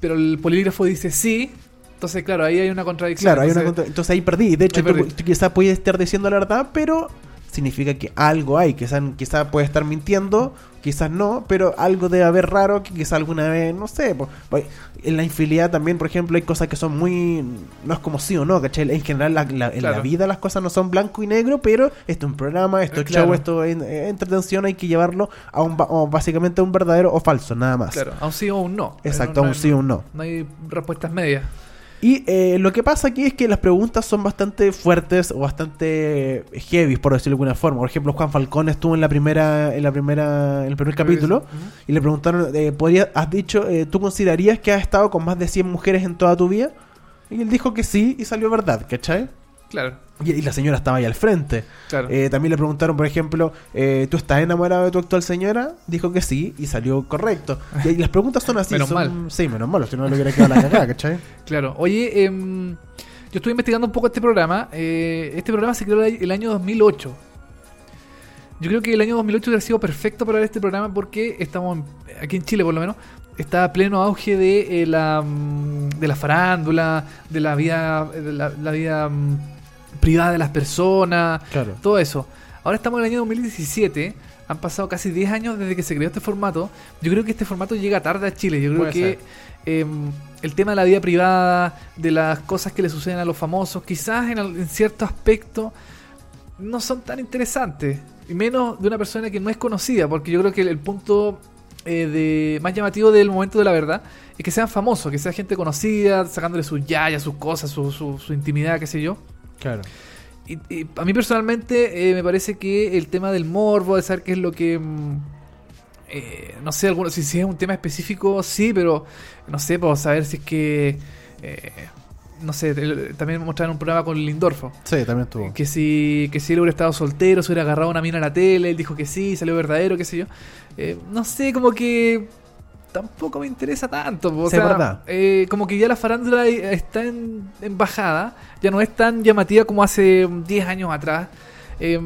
pero el polígrafo dice sí. Entonces, claro, ahí hay una contradicción. Claro, hay una contra- entonces ahí perdí. De hecho, tú, tú quizás puedes estar diciendo la verdad, pero significa que algo hay. Quizás quizá puede estar mintiendo, quizás no, pero algo debe haber raro que quizás alguna vez, no sé. po- en la infidelidad también, por ejemplo, hay cosas que son muy... No es como sí o no, ¿cachai? En general, la- la- en la vida las cosas no son blanco y negro, pero esto es un programa, esto es Claro. show, esto es eh, entretención, hay que llevarlo a un, o básicamente a un verdadero o falso, nada más. Claro, a un sí o un no. Exacto, No- a un no- sí o un no. No hay respuestas medias. Y eh, lo que pasa aquí es que las preguntas son bastante fuertes o bastante heavy, por decirlo de alguna forma. Por ejemplo, Juan Falcón estuvo en la primera, en la primera, en el primer capítulo y le preguntaron, eh, ¿podría- has dicho, eh, ¿tú considerarías que has estado con más de 100 mujeres en toda tu vida? Y él dijo que sí y salió verdad, ¿cachai? Claro, Y, y la señora estaba ahí al frente. claro. Eh, también le preguntaron, por ejemplo, eh, ¿tú estás enamorado de tu actual señora? Dijo que sí y salió correcto. Y, y las preguntas son así. Menos son- mal. Sí, menos mal, si no le hubiera quedado la cagada, ¿cachai? (laughs) Claro. Oye, em, yo estuve investigando un poco este programa. Eh, este programa se creó el el año 2008. Yo creo que el año 2008 hubiera sido perfecto para ver este programa porque estamos en- aquí en Chile, por lo menos, está a pleno auge de eh, la mm, de la farándula, de la vida, de la, la vida mm, privada de las personas, Claro. todo eso. Ahora estamos en el año 2017. Han pasado casi 10 años desde que se creó este formato. Yo creo que este formato llega tarde a Chile. Yo creo Puede que em, el tema de la vida privada, de las cosas que le suceden a los famosos, quizás en, cierto aspecto no son tan interesantes. Y menos de una persona que no es conocida, porque yo creo que el, el punto eh, de más llamativo del momento de la verdad es que sean famosos, que sea gente conocida, sacándole sus yayas, sus cosas, su, su, su intimidad, qué sé yo. Claro. Y, y a mí personalmente eh, me parece que el tema del morbo, de saber qué es lo que... mm, eh, no sé, alguno, si, si es un tema específico, sí, pero no sé, por saber si es que... eh, no sé, también mostraron un programa con Lindorfo. Sí, también estuvo. Que si, que si él hubiera estado soltero, se hubiera agarrado una mina a la tele, él dijo que sí, salió verdadero, qué sé yo. Eh, no sé, como que tampoco me interesa tanto. O Sí, sea, verdad. eh, como que ya la farándula está en, en bajada, ya no es tan llamativa como hace 10 años atrás. Eh,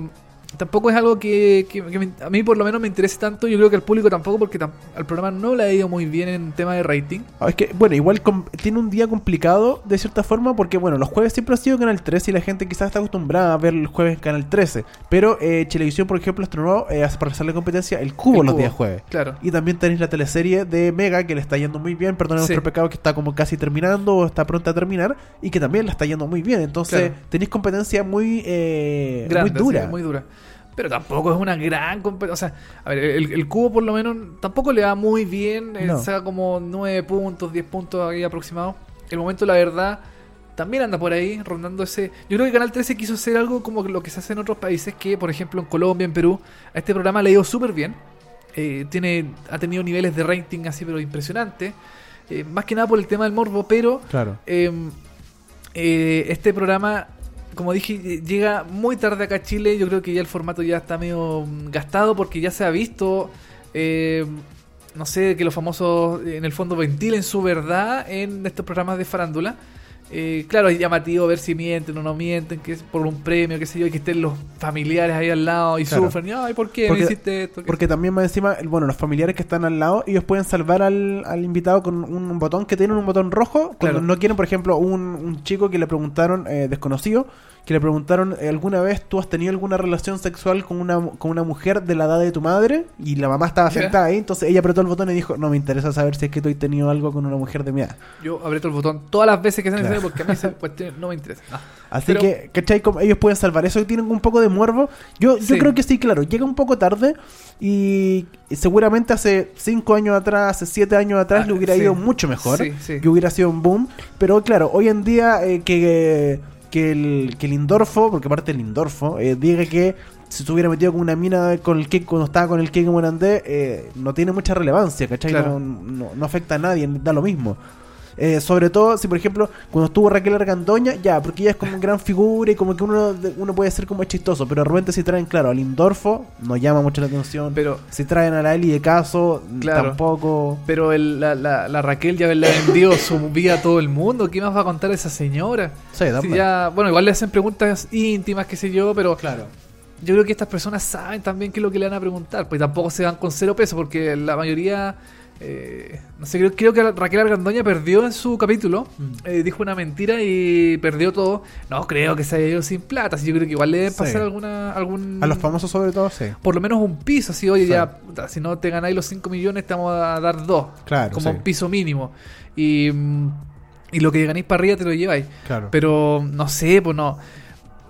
tampoco es algo que, que- que me- a mí por lo menos me interese tanto. Yo creo que al público tampoco, porque tam- al programa no le ha ido muy bien en tema de rating. Ah, Es que, bueno, igual tiene un día complicado de cierta forma porque, bueno, los jueves siempre ha sido Canal 13 y la gente quizás está acostumbrada a ver el jueves en Canal 13. Pero eh, Chilevisión, por ejemplo, estrenó eh, para hacerle competencia el cubo El los días jueves. Claro. Y también tenéis la teleserie de Mega que le está yendo muy bien. Perdón Sí. nuestro pecado que está como casi terminando o está pronta a terminar. Y que también le está yendo muy bien. Entonces Claro. tenéis competencia muy, eh, Grande, muy dura. sí, muy dura. Pero tampoco es una gran competencia. O sea, a ver, el, el cubo por lo menos tampoco le va muy bien. eh, No. Saca como 9 puntos, 10 puntos ahí aproximados. El momento, la verdad, también anda por ahí rondando ese. Yo creo que Canal 13 quiso hacer algo como lo que se hace en otros países, que por ejemplo en Colombia, en Perú, a este programa le ha ido súper bien. Eh, tiene, ha tenido niveles de rating así, pero impresionantes. Eh, más que nada por el tema del morbo, pero Claro. eh, eh, este programa, como dije, llega muy tarde acá a Chile. Yo creo que ya el formato ya está medio mm, gastado porque ya se ha visto, eh, no sé, que los famosos eh, en el fondo ventilen su verdad en estos programas de farándula. Eh, claro, es llamativo ver si mienten o no mienten, que es por un premio, qué sé yo, y que estén los familiares ahí al lado y Claro. sufren. Y, Ay, ¿por qué Porque- me hiciste esto? ¿Qué Porque también más encima, bueno, los familiares que están al lado, ellos pueden salvar al, al invitado con un botón que tienen un botón rojo. Cuando Claro. no quieren, por ejemplo, un, un chico que le preguntaron, eh, desconocido, que le preguntaron, eh, ¿alguna vez tú has tenido alguna relación sexual con una, con una mujer de la edad de tu madre? Y la mamá estaba sentada ahí, entonces ella apretó el botón y dijo, no me interesa saber si es que tú has tenido algo con una mujer de mi edad. Yo aprieto el botón todas las veces que sea Claro. necesario porque a mí esa (laughs) cuestión no me interesa. No. Así Pero- que, ¿cachai? Como ellos pueden salvar eso y tienen un poco de muervo. Yo, yo Sí. creo que sí, claro, llega un poco tarde y seguramente hace 5 años atrás, hace 7 años atrás Ah, le hubiera sí. ido mucho mejor, Sí, sí. que hubiera sido un boom. Pero claro, hoy en día eh, que, que, el, que el Indorfo, porque aparte el Indorfo, eh, diga que si se hubiera metido con una mina con el que cuando estaba con el Keke Morandé, eh, no tiene mucha relevancia, ¿cachai? Claro. No, no, no afecta a nadie, da lo mismo. Eh, sobre todo si por ejemplo cuando estuvo Raquel Argandoña ya porque ella es como una gran figura y como que uno uno puede ser como chistoso pero de repente si traen claro al Indorfo no llama mucho la atención Pero- si traen a la Eli de caso Claro. tampoco Pero el- la, la- la Raquel ya le ha vendido su vida a todo el mundo. ¿Qué más va a contar esa señora? Sí, Si ya, bueno, igual le hacen preguntas íntimas, qué sé yo, pero claro yo creo que estas personas saben también qué es lo que le van a preguntar. Pues tampoco se van con cero peso, porque la mayoría. Eh, no sé, creo, creo que Raquel Argandoña perdió en su capítulo. Mm. eh, dijo una mentira y perdió todo. No creo que se haya ido sin plata. Así yo creo que igual le deben Sí. pasar alguna, algún. a los famosos sobre todo sí por lo menos un piso, así, oye, Sí. ya, si no te ganáis los 5 millones, te vamos a dar 2. Claro, Como sí. un piso mínimo. Y, mm, y lo que ganéis para arriba te lo lleváis. claro Pero no sé, pues no.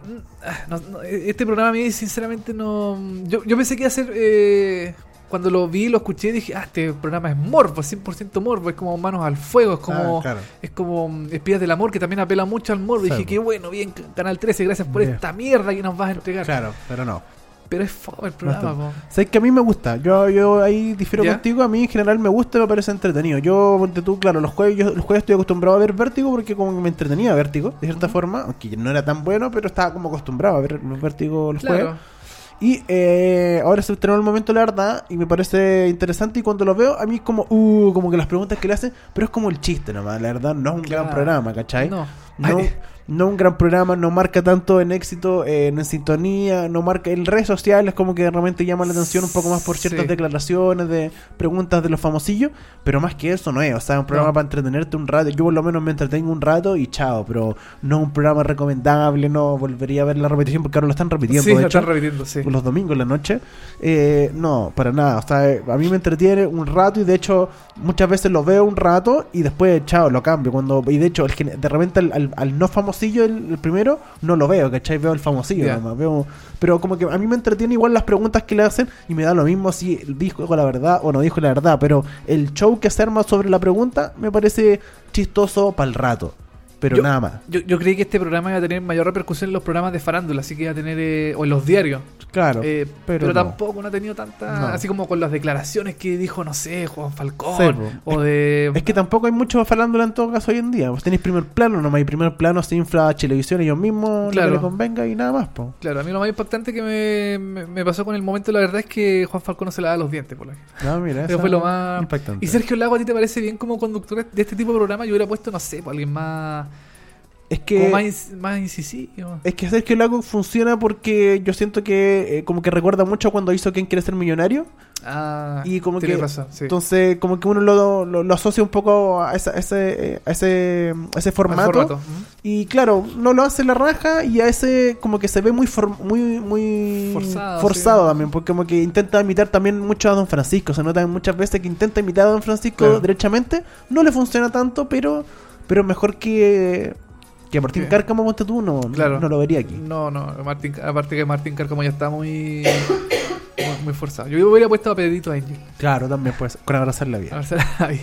Mm, ah, no- no, Este programa a mí, sinceramente, no. Yo, yo pensé que iba a ser. eh, cuando lo vi, lo escuché, dije, ah, este programa es morbo, 100% morbo. Es como Manos al Fuego, es como. Ah, claro. Es como mm, Espías del Amor, que también apela mucho al morbo. Dije, qué bueno, bien, Canal 13, gracias por Bien. esta mierda que nos vas a entregar. claro pero no Pero es fome el programa. Sabes que a mí me gusta, yo, yo ahí difiero ¿Ya? contigo, a mí en general me gusta y me parece entretenido. Yo, ponte tú, claro, los jueves, yo los jueves estoy acostumbrado a ver Vértigo porque como me entretenía Vértigo, de cierta forma, aunque no era tan bueno, pero estaba como acostumbrado a ver los Vértigo los jueves. Y eh, ahora se estrenó el momento, la verdad, y me parece interesante. Y cuando lo veo, a mí es como, uh, como que las preguntas que le hacen, pero es como el chiste nomás, la verdad, no es un gran programa, ¿cachai? No. No, no un gran programa, no marca tanto en éxito, eh, en sintonía, no marca en redes sociales, como que realmente llama la atención un poco más por ciertas Sí. declaraciones, de preguntas de los famosillos, pero más que eso no es, o sea, es un programa No. para entretenerte un rato. Yo por lo menos me entretengo un rato y chao, pero no un programa recomendable, no volvería a ver la repetición porque ahora lo están repitiendo. Sí, de lo hecho están repitiendo, sí. los domingos en la noche. Eh, no, para nada. O sea, a mí me entretiene un rato y de hecho muchas veces lo veo un rato y después, chao, lo cambio. cuando Y de hecho, el, de repente al, al- al no famosillo, el, el primero, no lo veo, ¿cachai? Veo el famosillo nomás, Veo, pero como que a mí me entretiene igual las preguntas que le hacen y me da lo mismo si dijo la verdad o no dijo la verdad. Pero el show que se arma sobre la pregunta me parece chistoso para el rato. Pero Yo- nada más. Yo, yo creí que este programa iba a tener mayor repercusión en los programas de farándula, así que iba a tener. eh, o en los diarios. Claro. Eh, pero pero no. tampoco no ha tenido tanta. No. Así como con las declaraciones que dijo, no sé, Juan Falcón. O de. Es que tampoco hay mucho farándula en todo caso hoy en día. Vos tenéis primer plano, nomás y primer plano se infla televisión ellos mismos, lo Claro. que les convenga y nada más, po. Claro, a mí lo más impactante que me, me- me pasó con el momento, la verdad, es que Juan Falcón no se lava los dientes, por lo que. No, mira, Eso fue lo más. impactante. Y Sergio Lago, ¿a ti te parece bien como conductor de este tipo de programa? Yo hubiera puesto, no sé, pues alguien más. Es que más, inc- más incisivo. es que Sergio Lago funciona porque yo siento que eh, como que recuerda mucho cuando hizo Quién quiere ser millonario Ah, y como que razón, sí. entonces como que uno lo, lo- lo asocia un poco a, esa- ese a ese a ese formato, y claro no lo hace la raja y a ese como que se ve muy for- muy muy Forzado, forzado sí. también porque como que intenta imitar también mucho a Don Francisco se nota muchas veces que intenta imitar a Don Francisco Claro. derechamente no le funciona tanto pero pero mejor que que Martín. Cárcamo ponte tú no, Claro. no lo vería aquí No, no, Martín, aparte que Martín Cárcamo ya está muy, (coughs) muy, muy forzado. Yo hubiera puesto a Pedrito Angel. claro también pues con abrazar la vida A ver si la vi.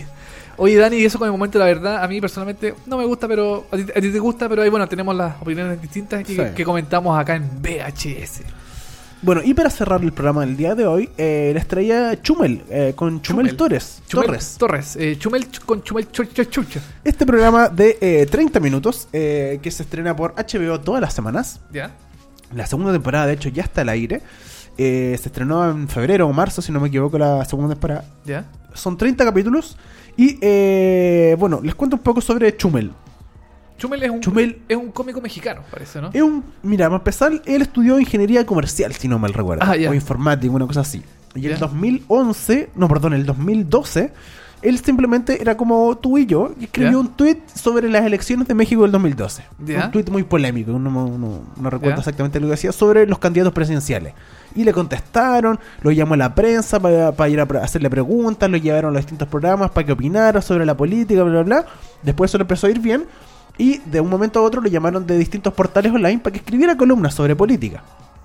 Oye, Dani, y eso con el momento, la verdad, a mí personalmente no me gusta, pero a ti, a ti te gusta, pero ahí, bueno, tenemos las opiniones distintas que, Sí. que comentamos acá en VHS. Bueno, y para cerrar el programa del día de hoy, eh, les traía Chumel, eh, con Chumel, Chumel. Torres. Chumel Torres. Torres. eh, Chumel ch- con Chumel Ch- Ch- Chucha. Este programa de eh, 30 minutos, eh, que se estrena por HBO todas las semanas. ¿Ya? La segunda temporada, de hecho, ya está al aire. Se estrenó en febrero o marzo, si no me equivoco, la segunda temporada. ¿Ya? Son 30 capítulos. Y bueno, les cuento un poco sobre Chumel. Chumel es un, Chumel- es un cómico mexicano, parece, ¿no? Es un, mira, para empezar, él estudió ingeniería comercial, si no mal recuerdo. Ah, ya. O informática, una cosa así. Y en el 2011, no, perdón, en el 2012, él simplemente era como tú y yo, y escribió un tweet sobre las elecciones de México del 2012. Ya. Un tweet muy polémico, no, no- no- recuerdo exactamente lo que decía, sobre los candidatos presidenciales. Y le contestaron, lo llamó a la prensa para, ir a hacerle preguntas, lo llevaron a los distintos programas para que opinara sobre la política, bla, bla, bla. Después eso le empezó a ir bien. Y de un momento a otro lo llamaron de distintos portales online para que escribiera columnas sobre política.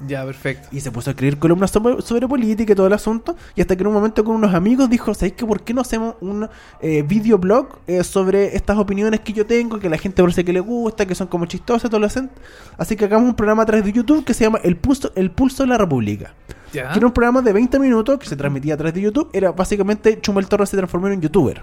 Ya, perfecto. Y se puso a escribir columnas sobre, sobre política y todo el asunto. Y hasta que en un momento con unos amigos dijo, ¿sabéis que por qué no hacemos un eh, videoblog eh, sobre estas opiniones que yo tengo, que la gente parece que le gusta, que son como chistosas, todo lo hacen? Así que hagamos un programa a través de YouTube que se llama El Pulso, El Pulso de la República. Ya. Que era un programa de 20 minutos que se transmitía a través de YouTube. Era básicamente Chumel Torres se transformó en un youtuber.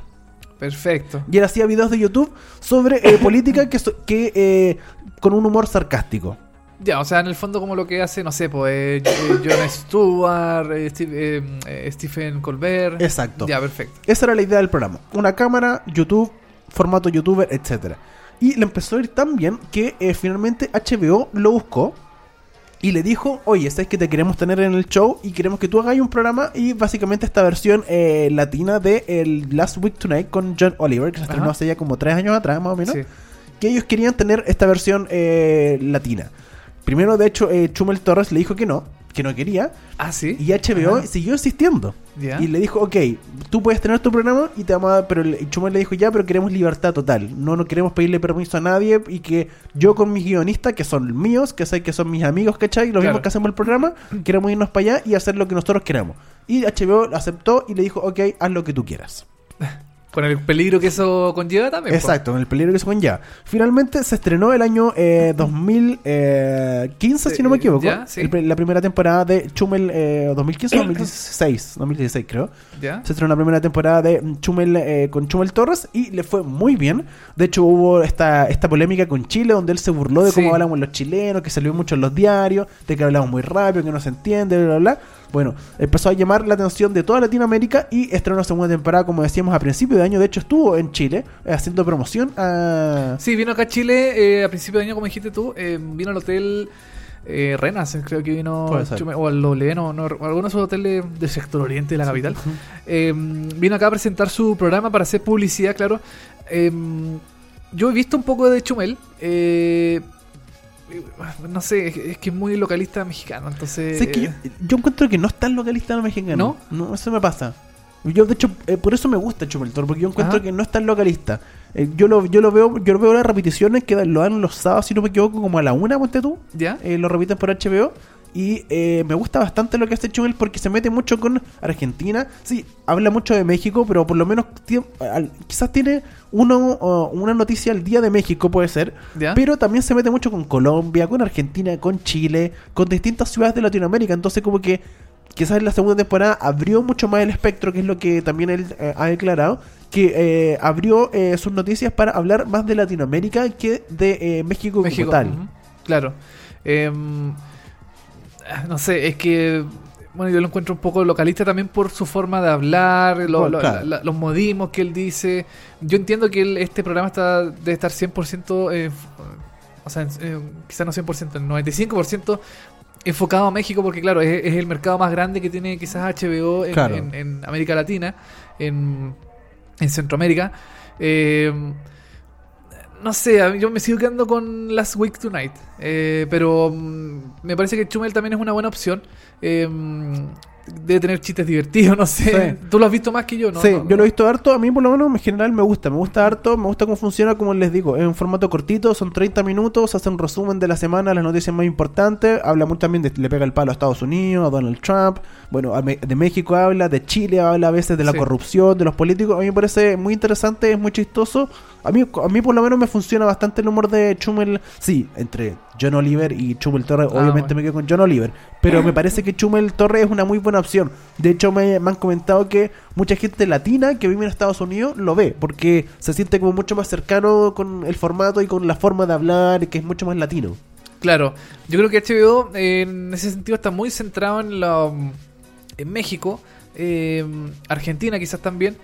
Perfecto. Y él hacía videos de YouTube sobre eh, (laughs) política que, so- que eh, con un humor sarcástico. Ya, o sea, en el fondo como lo que hace, no sé, pues eh, eh, Jon Stewart, eh, Steve- Stephen Colbert. Exacto. Ya, perfecto. Esa era la idea del programa. Una cámara, YouTube, formato youtuber, etcétera. Y le empezó a ir tan bien que finalmente HBO lo buscó y le dijo, oye, sabes que te queremos tener en el show y queremos que tú hagas un programa y básicamente esta versión eh, latina de el Last Week Tonight con John Oliver, que se estrenó Ajá. hace ya como tres años atrás más o menos, Sí. que ellos querían tener esta versión eh, latina. Primero, de hecho, eh, Chumel Torres le dijo que no, que no quería, Ah, sí. y HBO Ajá. siguió insistiendo. Ya. Y le dijo, ok, tú puedes tener tu programa y te vamos a pero el Chumel le dijo, ya, pero queremos libertad total. No, no queremos pedirle permiso a nadie y que yo con mis guionistas, que son míos, que sé que son mis amigos, ¿cachai? Los Claro. mismos que hacemos el programa, (clears throat) queremos irnos para allá y hacer lo que nosotros queramos. Y HBO aceptó y le dijo, ok, haz lo que tú quieras. (laughs) Con el peligro que eso conlleva también. Exacto, en el peligro que se ya. Finalmente se estrenó el año eh, (laughs) 2015, si no me Eh, equivoco. ya, sí. El la primera temporada de Chumel eh, 2015 o 2016, 2016 creo. Ya. Se estrenó la primera temporada de Chumel eh, con Chumel Torres y le fue muy bien. De hecho, hubo esta, esta polémica con Chile donde él se burló de Sí. cómo hablamos los chilenos, que salió mucho en los diarios, de que hablamos muy rápido, que no se entiende, bla, bla, bla. Bueno, empezó a llamar la atención de toda Latinoamérica y estrenó la segunda temporada, como decíamos, a principio de año. De hecho, estuvo en Chile eh, haciendo promoción a... Sí, vino acá a Chile eh, a principio de año, como dijiste tú. eh, vino al hotel eh, Renaissance, creo que vino. O al W, no, no, alguno de esos hoteles del sector oriente de la capital. Eh, vino acá a presentar su programa para hacer publicidad, claro. Eh, yo he visto un poco de Chumel. No sé, es, que es muy localista mexicano, entonces... Que yo, yo encuentro que no es tan localista lo mexicano. ¿No? eso me pasa. Yo, de hecho, eh, por eso me gusta Chumel Torres, porque yo encuentro Ajá. que no es tan localista. Eh, yo, lo, yo lo veo yo lo veo las repeticiones que lo dan los sábados, si no me equivoco, como a la una, ponte tú. ¿Ya? Eh, lo repiten por HBO. Y eh, me gusta bastante lo que hace Chumel porque se mete mucho con Argentina. Sí, habla mucho de México, pero por lo menos quizás tiene uno, una noticia al día de México, puede ser. ¿Ya? Pero también se mete mucho con Colombia, con Argentina, con Chile, con distintas ciudades de Latinoamérica. Entonces, como que quizás en la segunda temporada abrió mucho más el espectro, que es lo que también él eh, ha declarado, que eh, abrió eh, sus noticias para hablar más de Latinoamérica que de México, México. como tal. Claro. No sé, es que. Bueno, yo lo encuentro un poco localista también por su forma de hablar, lo- Bueno, lo- claro. la- los modismos que él dice. Yo entiendo que él- este programa está debe estar 100% eh, o sea, en- eh, quizás no 100%, el 95% enfocado a México porque claro, es, es el mercado más grande que tiene quizás HBO en, Claro. en- en América Latina, en, en Centroamérica. Eh, no sé, yo me sigo quedando con Last Week Tonight, eh, pero mm, me parece que Chumel también es una buena opción. Eh, debe tener chistes divertidos, (laughs) no sé. Sí. Tú lo has visto más que yo, ¿no? sí, No, yo lo he visto harto. A mí, por lo menos, en general me gusta. Me gusta harto. Me gusta cómo funciona, como les digo. Es un formato cortito, son 30 minutos. Hace un resumen de la semana, las noticias más importantes. Habla mucho también de. Le pega el palo a Estados Unidos, a Donald Trump. Bueno, de México habla, de Chile habla a veces de la Sí. corrupción, de los políticos. A mí me parece muy interesante, es muy chistoso. A mí, a mí, por lo menos, me funciona bastante el humor de Chumel. Sí, entre John Oliver y Chumel Torres. Ah, obviamente bueno. me quedo con John Oliver. Pero me parece que Chumel Torres es una muy buena opción. De hecho, me, me han comentado que mucha gente latina que vive en Estados Unidos lo ve. Porque se siente como mucho más cercano con el formato y con la forma de hablar, que es mucho más latino. Claro, yo creo que HBO eh, en ese sentido está muy centrado en, la, en México, eh, Argentina quizás también.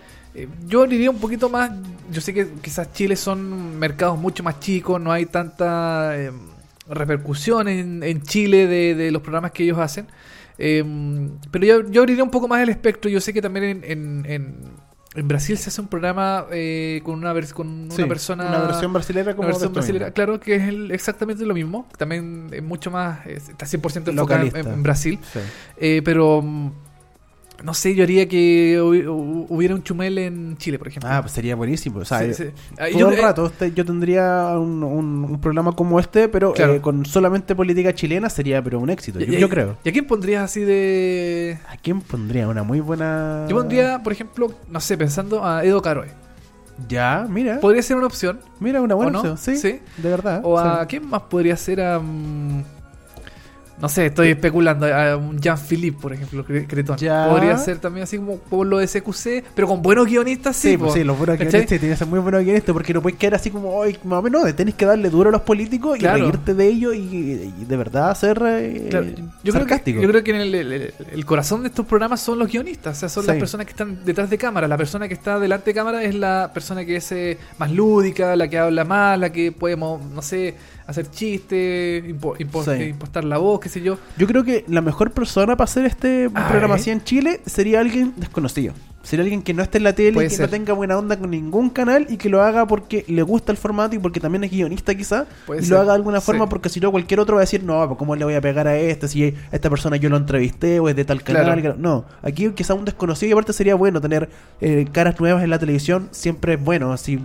Eh, yo diría un poquito más, yo sé que quizás Chile son mercados mucho más chicos, no hay tanta eh, repercusión en, en Chile de, de los programas que ellos hacen. Eh, pero yo, yo abriría un poco más el espectro. Yo sé que también en, en, en- en Brasil se hace un programa eh, con una, con una persona Una versión brasileña como una versión brasilera, claro que es el- exactamente lo mismo. También es mucho más. es- está 100% enfocada en, Brasil. Sí. Eh, pero. No sé, yo haría que hubi- hu- hubiera un chumel en Chile, por ejemplo. Ah, pues sería buenísimo. O sea, Sí, eh, sí. Ah, todo yo- el eh, rato este- yo tendría un, un- un programa como este, pero Claro. eh, con solamente política chilena sería pero un éxito. Yo, y- yo y- creo. ¿Y a quién pondrías así de.? ¿A quién pondría una muy buena? Yo pondría, por ejemplo, no sé, pensando a Edo Caroe. Ya, mira. Podría ser una opción. Mira, una buena ¿O no? opción. Sí, Sí. de verdad. O a quién más podría ser a. mm, no sé, estoy especulando. A un Jean-Philippe, por ejemplo, Cre- Cretón. Ya. Podría ser también así como por lo de CQC, pero con buenos guionistas, sí. Sí, pues sí, los buenos ¿Cachai? guionistas tienen que ser muy buenos guionistas porque no puedes quedar así como, ay, más o menos, no, tenés que darle duro a los políticos y reírte de ellos y, y de verdad ser eh, Claro, yo, creo que, sarcástico. yo creo que en el, el- el- el corazón de estos programas son los guionistas, o sea, son Sí. las personas que están detrás de cámara. La persona que está delante de cámara es la persona que es eh, más lúdica, la que habla más, la que podemos, no sé, hacer chistes, impo- impo- Sí. eh, impostar la voz, qué sé yo. Yo creo que la mejor persona para hacer este programa así en Chile sería alguien desconocido. Sería alguien que no esté en la tele, Puede que ser. no tenga buena onda con ningún canal y que lo haga porque le gusta el formato y porque también es guionista quizá. Puede y ser. lo haga de alguna Sí. forma porque si no cualquier otro va a decir, no, pues ¿cómo le voy a pegar a este? Si esta persona yo lo entrevisté o es de tal canal. Claro. No, aquí quizá un desconocido y aparte sería bueno tener eh, caras nuevas en la televisión. Siempre es bueno, así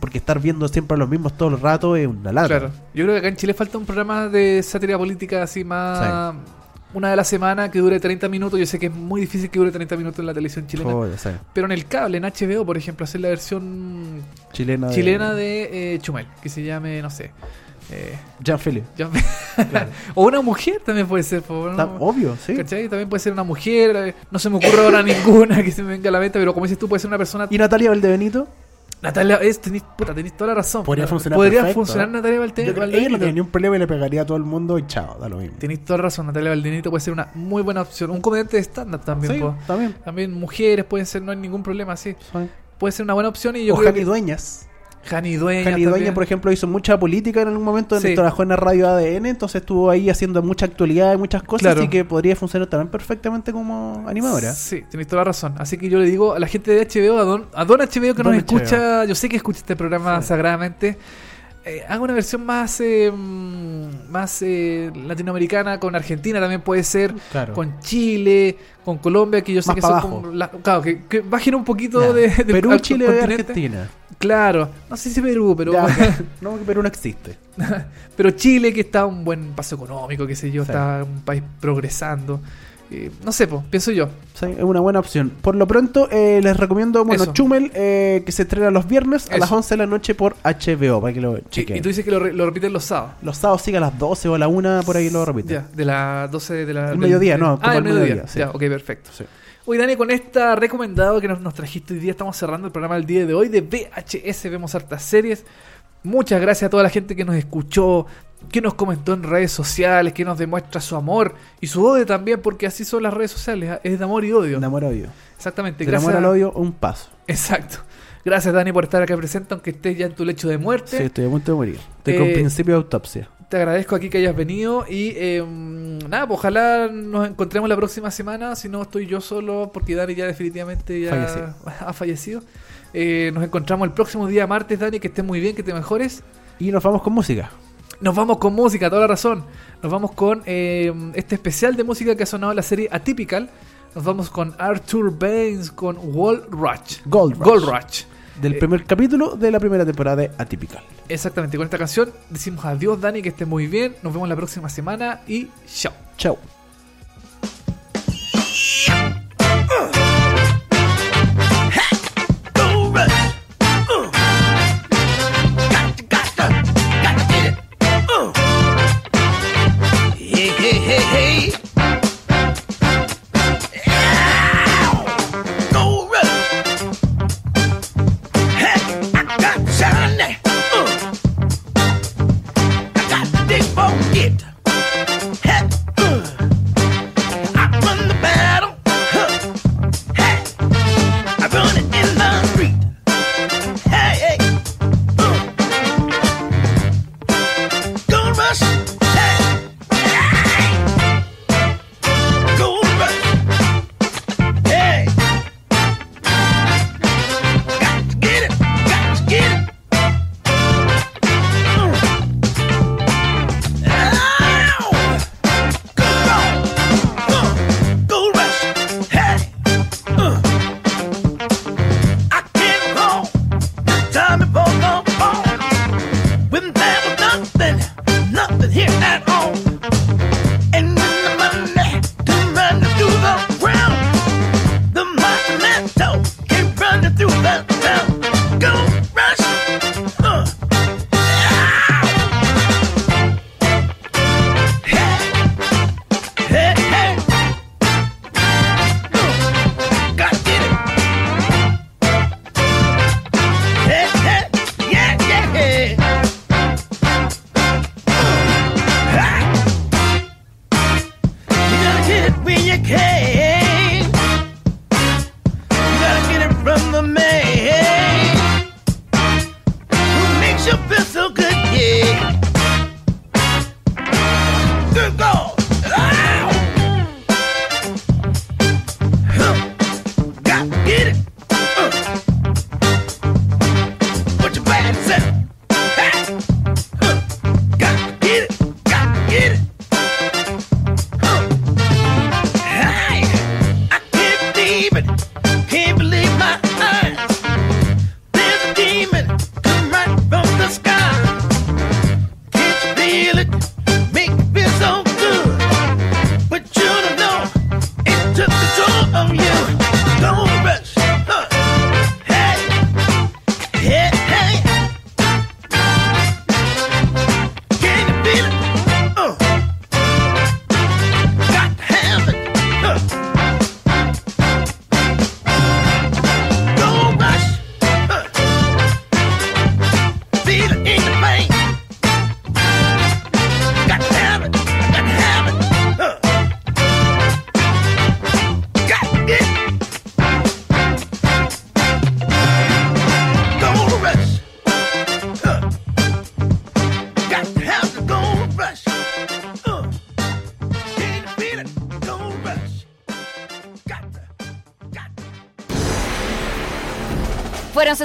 porque estar viendo siempre a los mismos todo el rato es una lata. Claro. Yo creo que acá en Chile falta un programa de sátira política así más... Una de la semana que dure 30 minutos. Yo sé que es muy difícil que dure 30 minutos en la televisión chilena. Sí. Pero en el cable, en HBO, por ejemplo, hacer la versión Chilena de, chilena de eh, Chumel, que se llame, no sé. Eh, Jean-Philippe. ya- (laughs) o una mujer también puede ser. po, ¿no? Obvio, sí. ¿Cachai? También puede ser una mujer. No se me ocurre ahora (laughs) ninguna que se me venga a la mente, pero como dices tú, puede ser una persona. ¿Y Natalia Valdebenito? Natalia, es, tenés, puta, tenés toda la razón. Podría funcionar Podría perfecto. funcionar Natalia Valte- Yo creo que ella no Valdenito. tiene ni un problema y le pegaría a todo el mundo y chao, da lo mismo. Tenéis toda la razón, Natalia Valdenito puede ser una muy buena opción. Un comediante de stand-up también. Sí, también. También mujeres pueden ser, no hay ningún problema, sí. Sí. Puede ser una buena opción y yo o creo que... Dueñas. Jani Dueña. Jani por ejemplo, hizo mucha política en algún momento, Sí. trabajó en la radio ADN, entonces estuvo ahí haciendo mucha actualidad y muchas cosas, Claro. así que podría funcionar también perfectamente como animadora. Sí, tenéis toda la razón. Así que yo le digo a la gente de HBO, a Don, a Don HBO que Don nos HBO. escucha, yo sé que escucha este programa Sí. sagradamente, eh, haga una versión más eh, mm, más eh, latinoamericana, con Argentina también puede ser, Claro. con Chile, con Colombia, que yo sé Más que son como la- claro, que, que bajen un poquito de, de Perú, Chile continente. Argentina. Claro, no sé si Perú, pero Ya, (laughs) no, que Perú no existe. (laughs) pero Chile que está un buen paso económico, qué sé yo, Sí. está un país progresando. Eh, no sé, po, pienso yo. Sí, es una buena opción. Por lo pronto, eh, les recomiendo, bueno, Eso. Chumel, eh, que se estrena los viernes a Eso. las 11 de la noche por HBO, para que lo Y, chequen. y tú dices que lo, re- lo repiten los sábados. Los sábados sigue a las 12 o a la 1, por ahí lo repiten. Ya, de las 12 de la... El del- mediodía, no, como Ah, el el mediodía. mediodía, sí. Ya, ok, perfecto. Sí. Hoy, Dani, con esta recomendado que nos, nos trajiste hoy día, estamos cerrando el programa del día de hoy de VHS. Vemos hartas series. Muchas gracias a toda la gente que nos escuchó, que nos comentó en redes sociales, que nos demuestra su amor y su odio también, porque así son las redes sociales. ¿ah? Es de amor y odio. Enamor odio. Exactamente. Gracias. amor al odio, un paso. Exacto. Gracias, Dani, por estar acá presente, aunque estés ya en tu lecho de muerte. Sí, estoy a punto de morir. Estoy con Eh, principio de autopsia. Te agradezco aquí que hayas venido y eh, nada, pues ojalá nos encontremos la próxima semana. Si no, estoy yo solo porque Dani ya definitivamente ya Fallecido. (laughs) ha fallecido. Eh, nos encontramos el próximo día martes, Dani, que estés muy bien, que te mejores. Y nos vamos con música. Nos vamos con música, toda la razón. Nos vamos con eh, este especial de música que ha sonado en la serie Atypical. Nos vamos con Arthur Baines con Wall Rush. Gold Rush. Gold Rush. Del Eh, primer capítulo de la primera temporada de Atypical. Exactamente, con esta canción decimos adiós, Dani, que estés muy bien. Nos vemos la próxima semana y chao. Chao.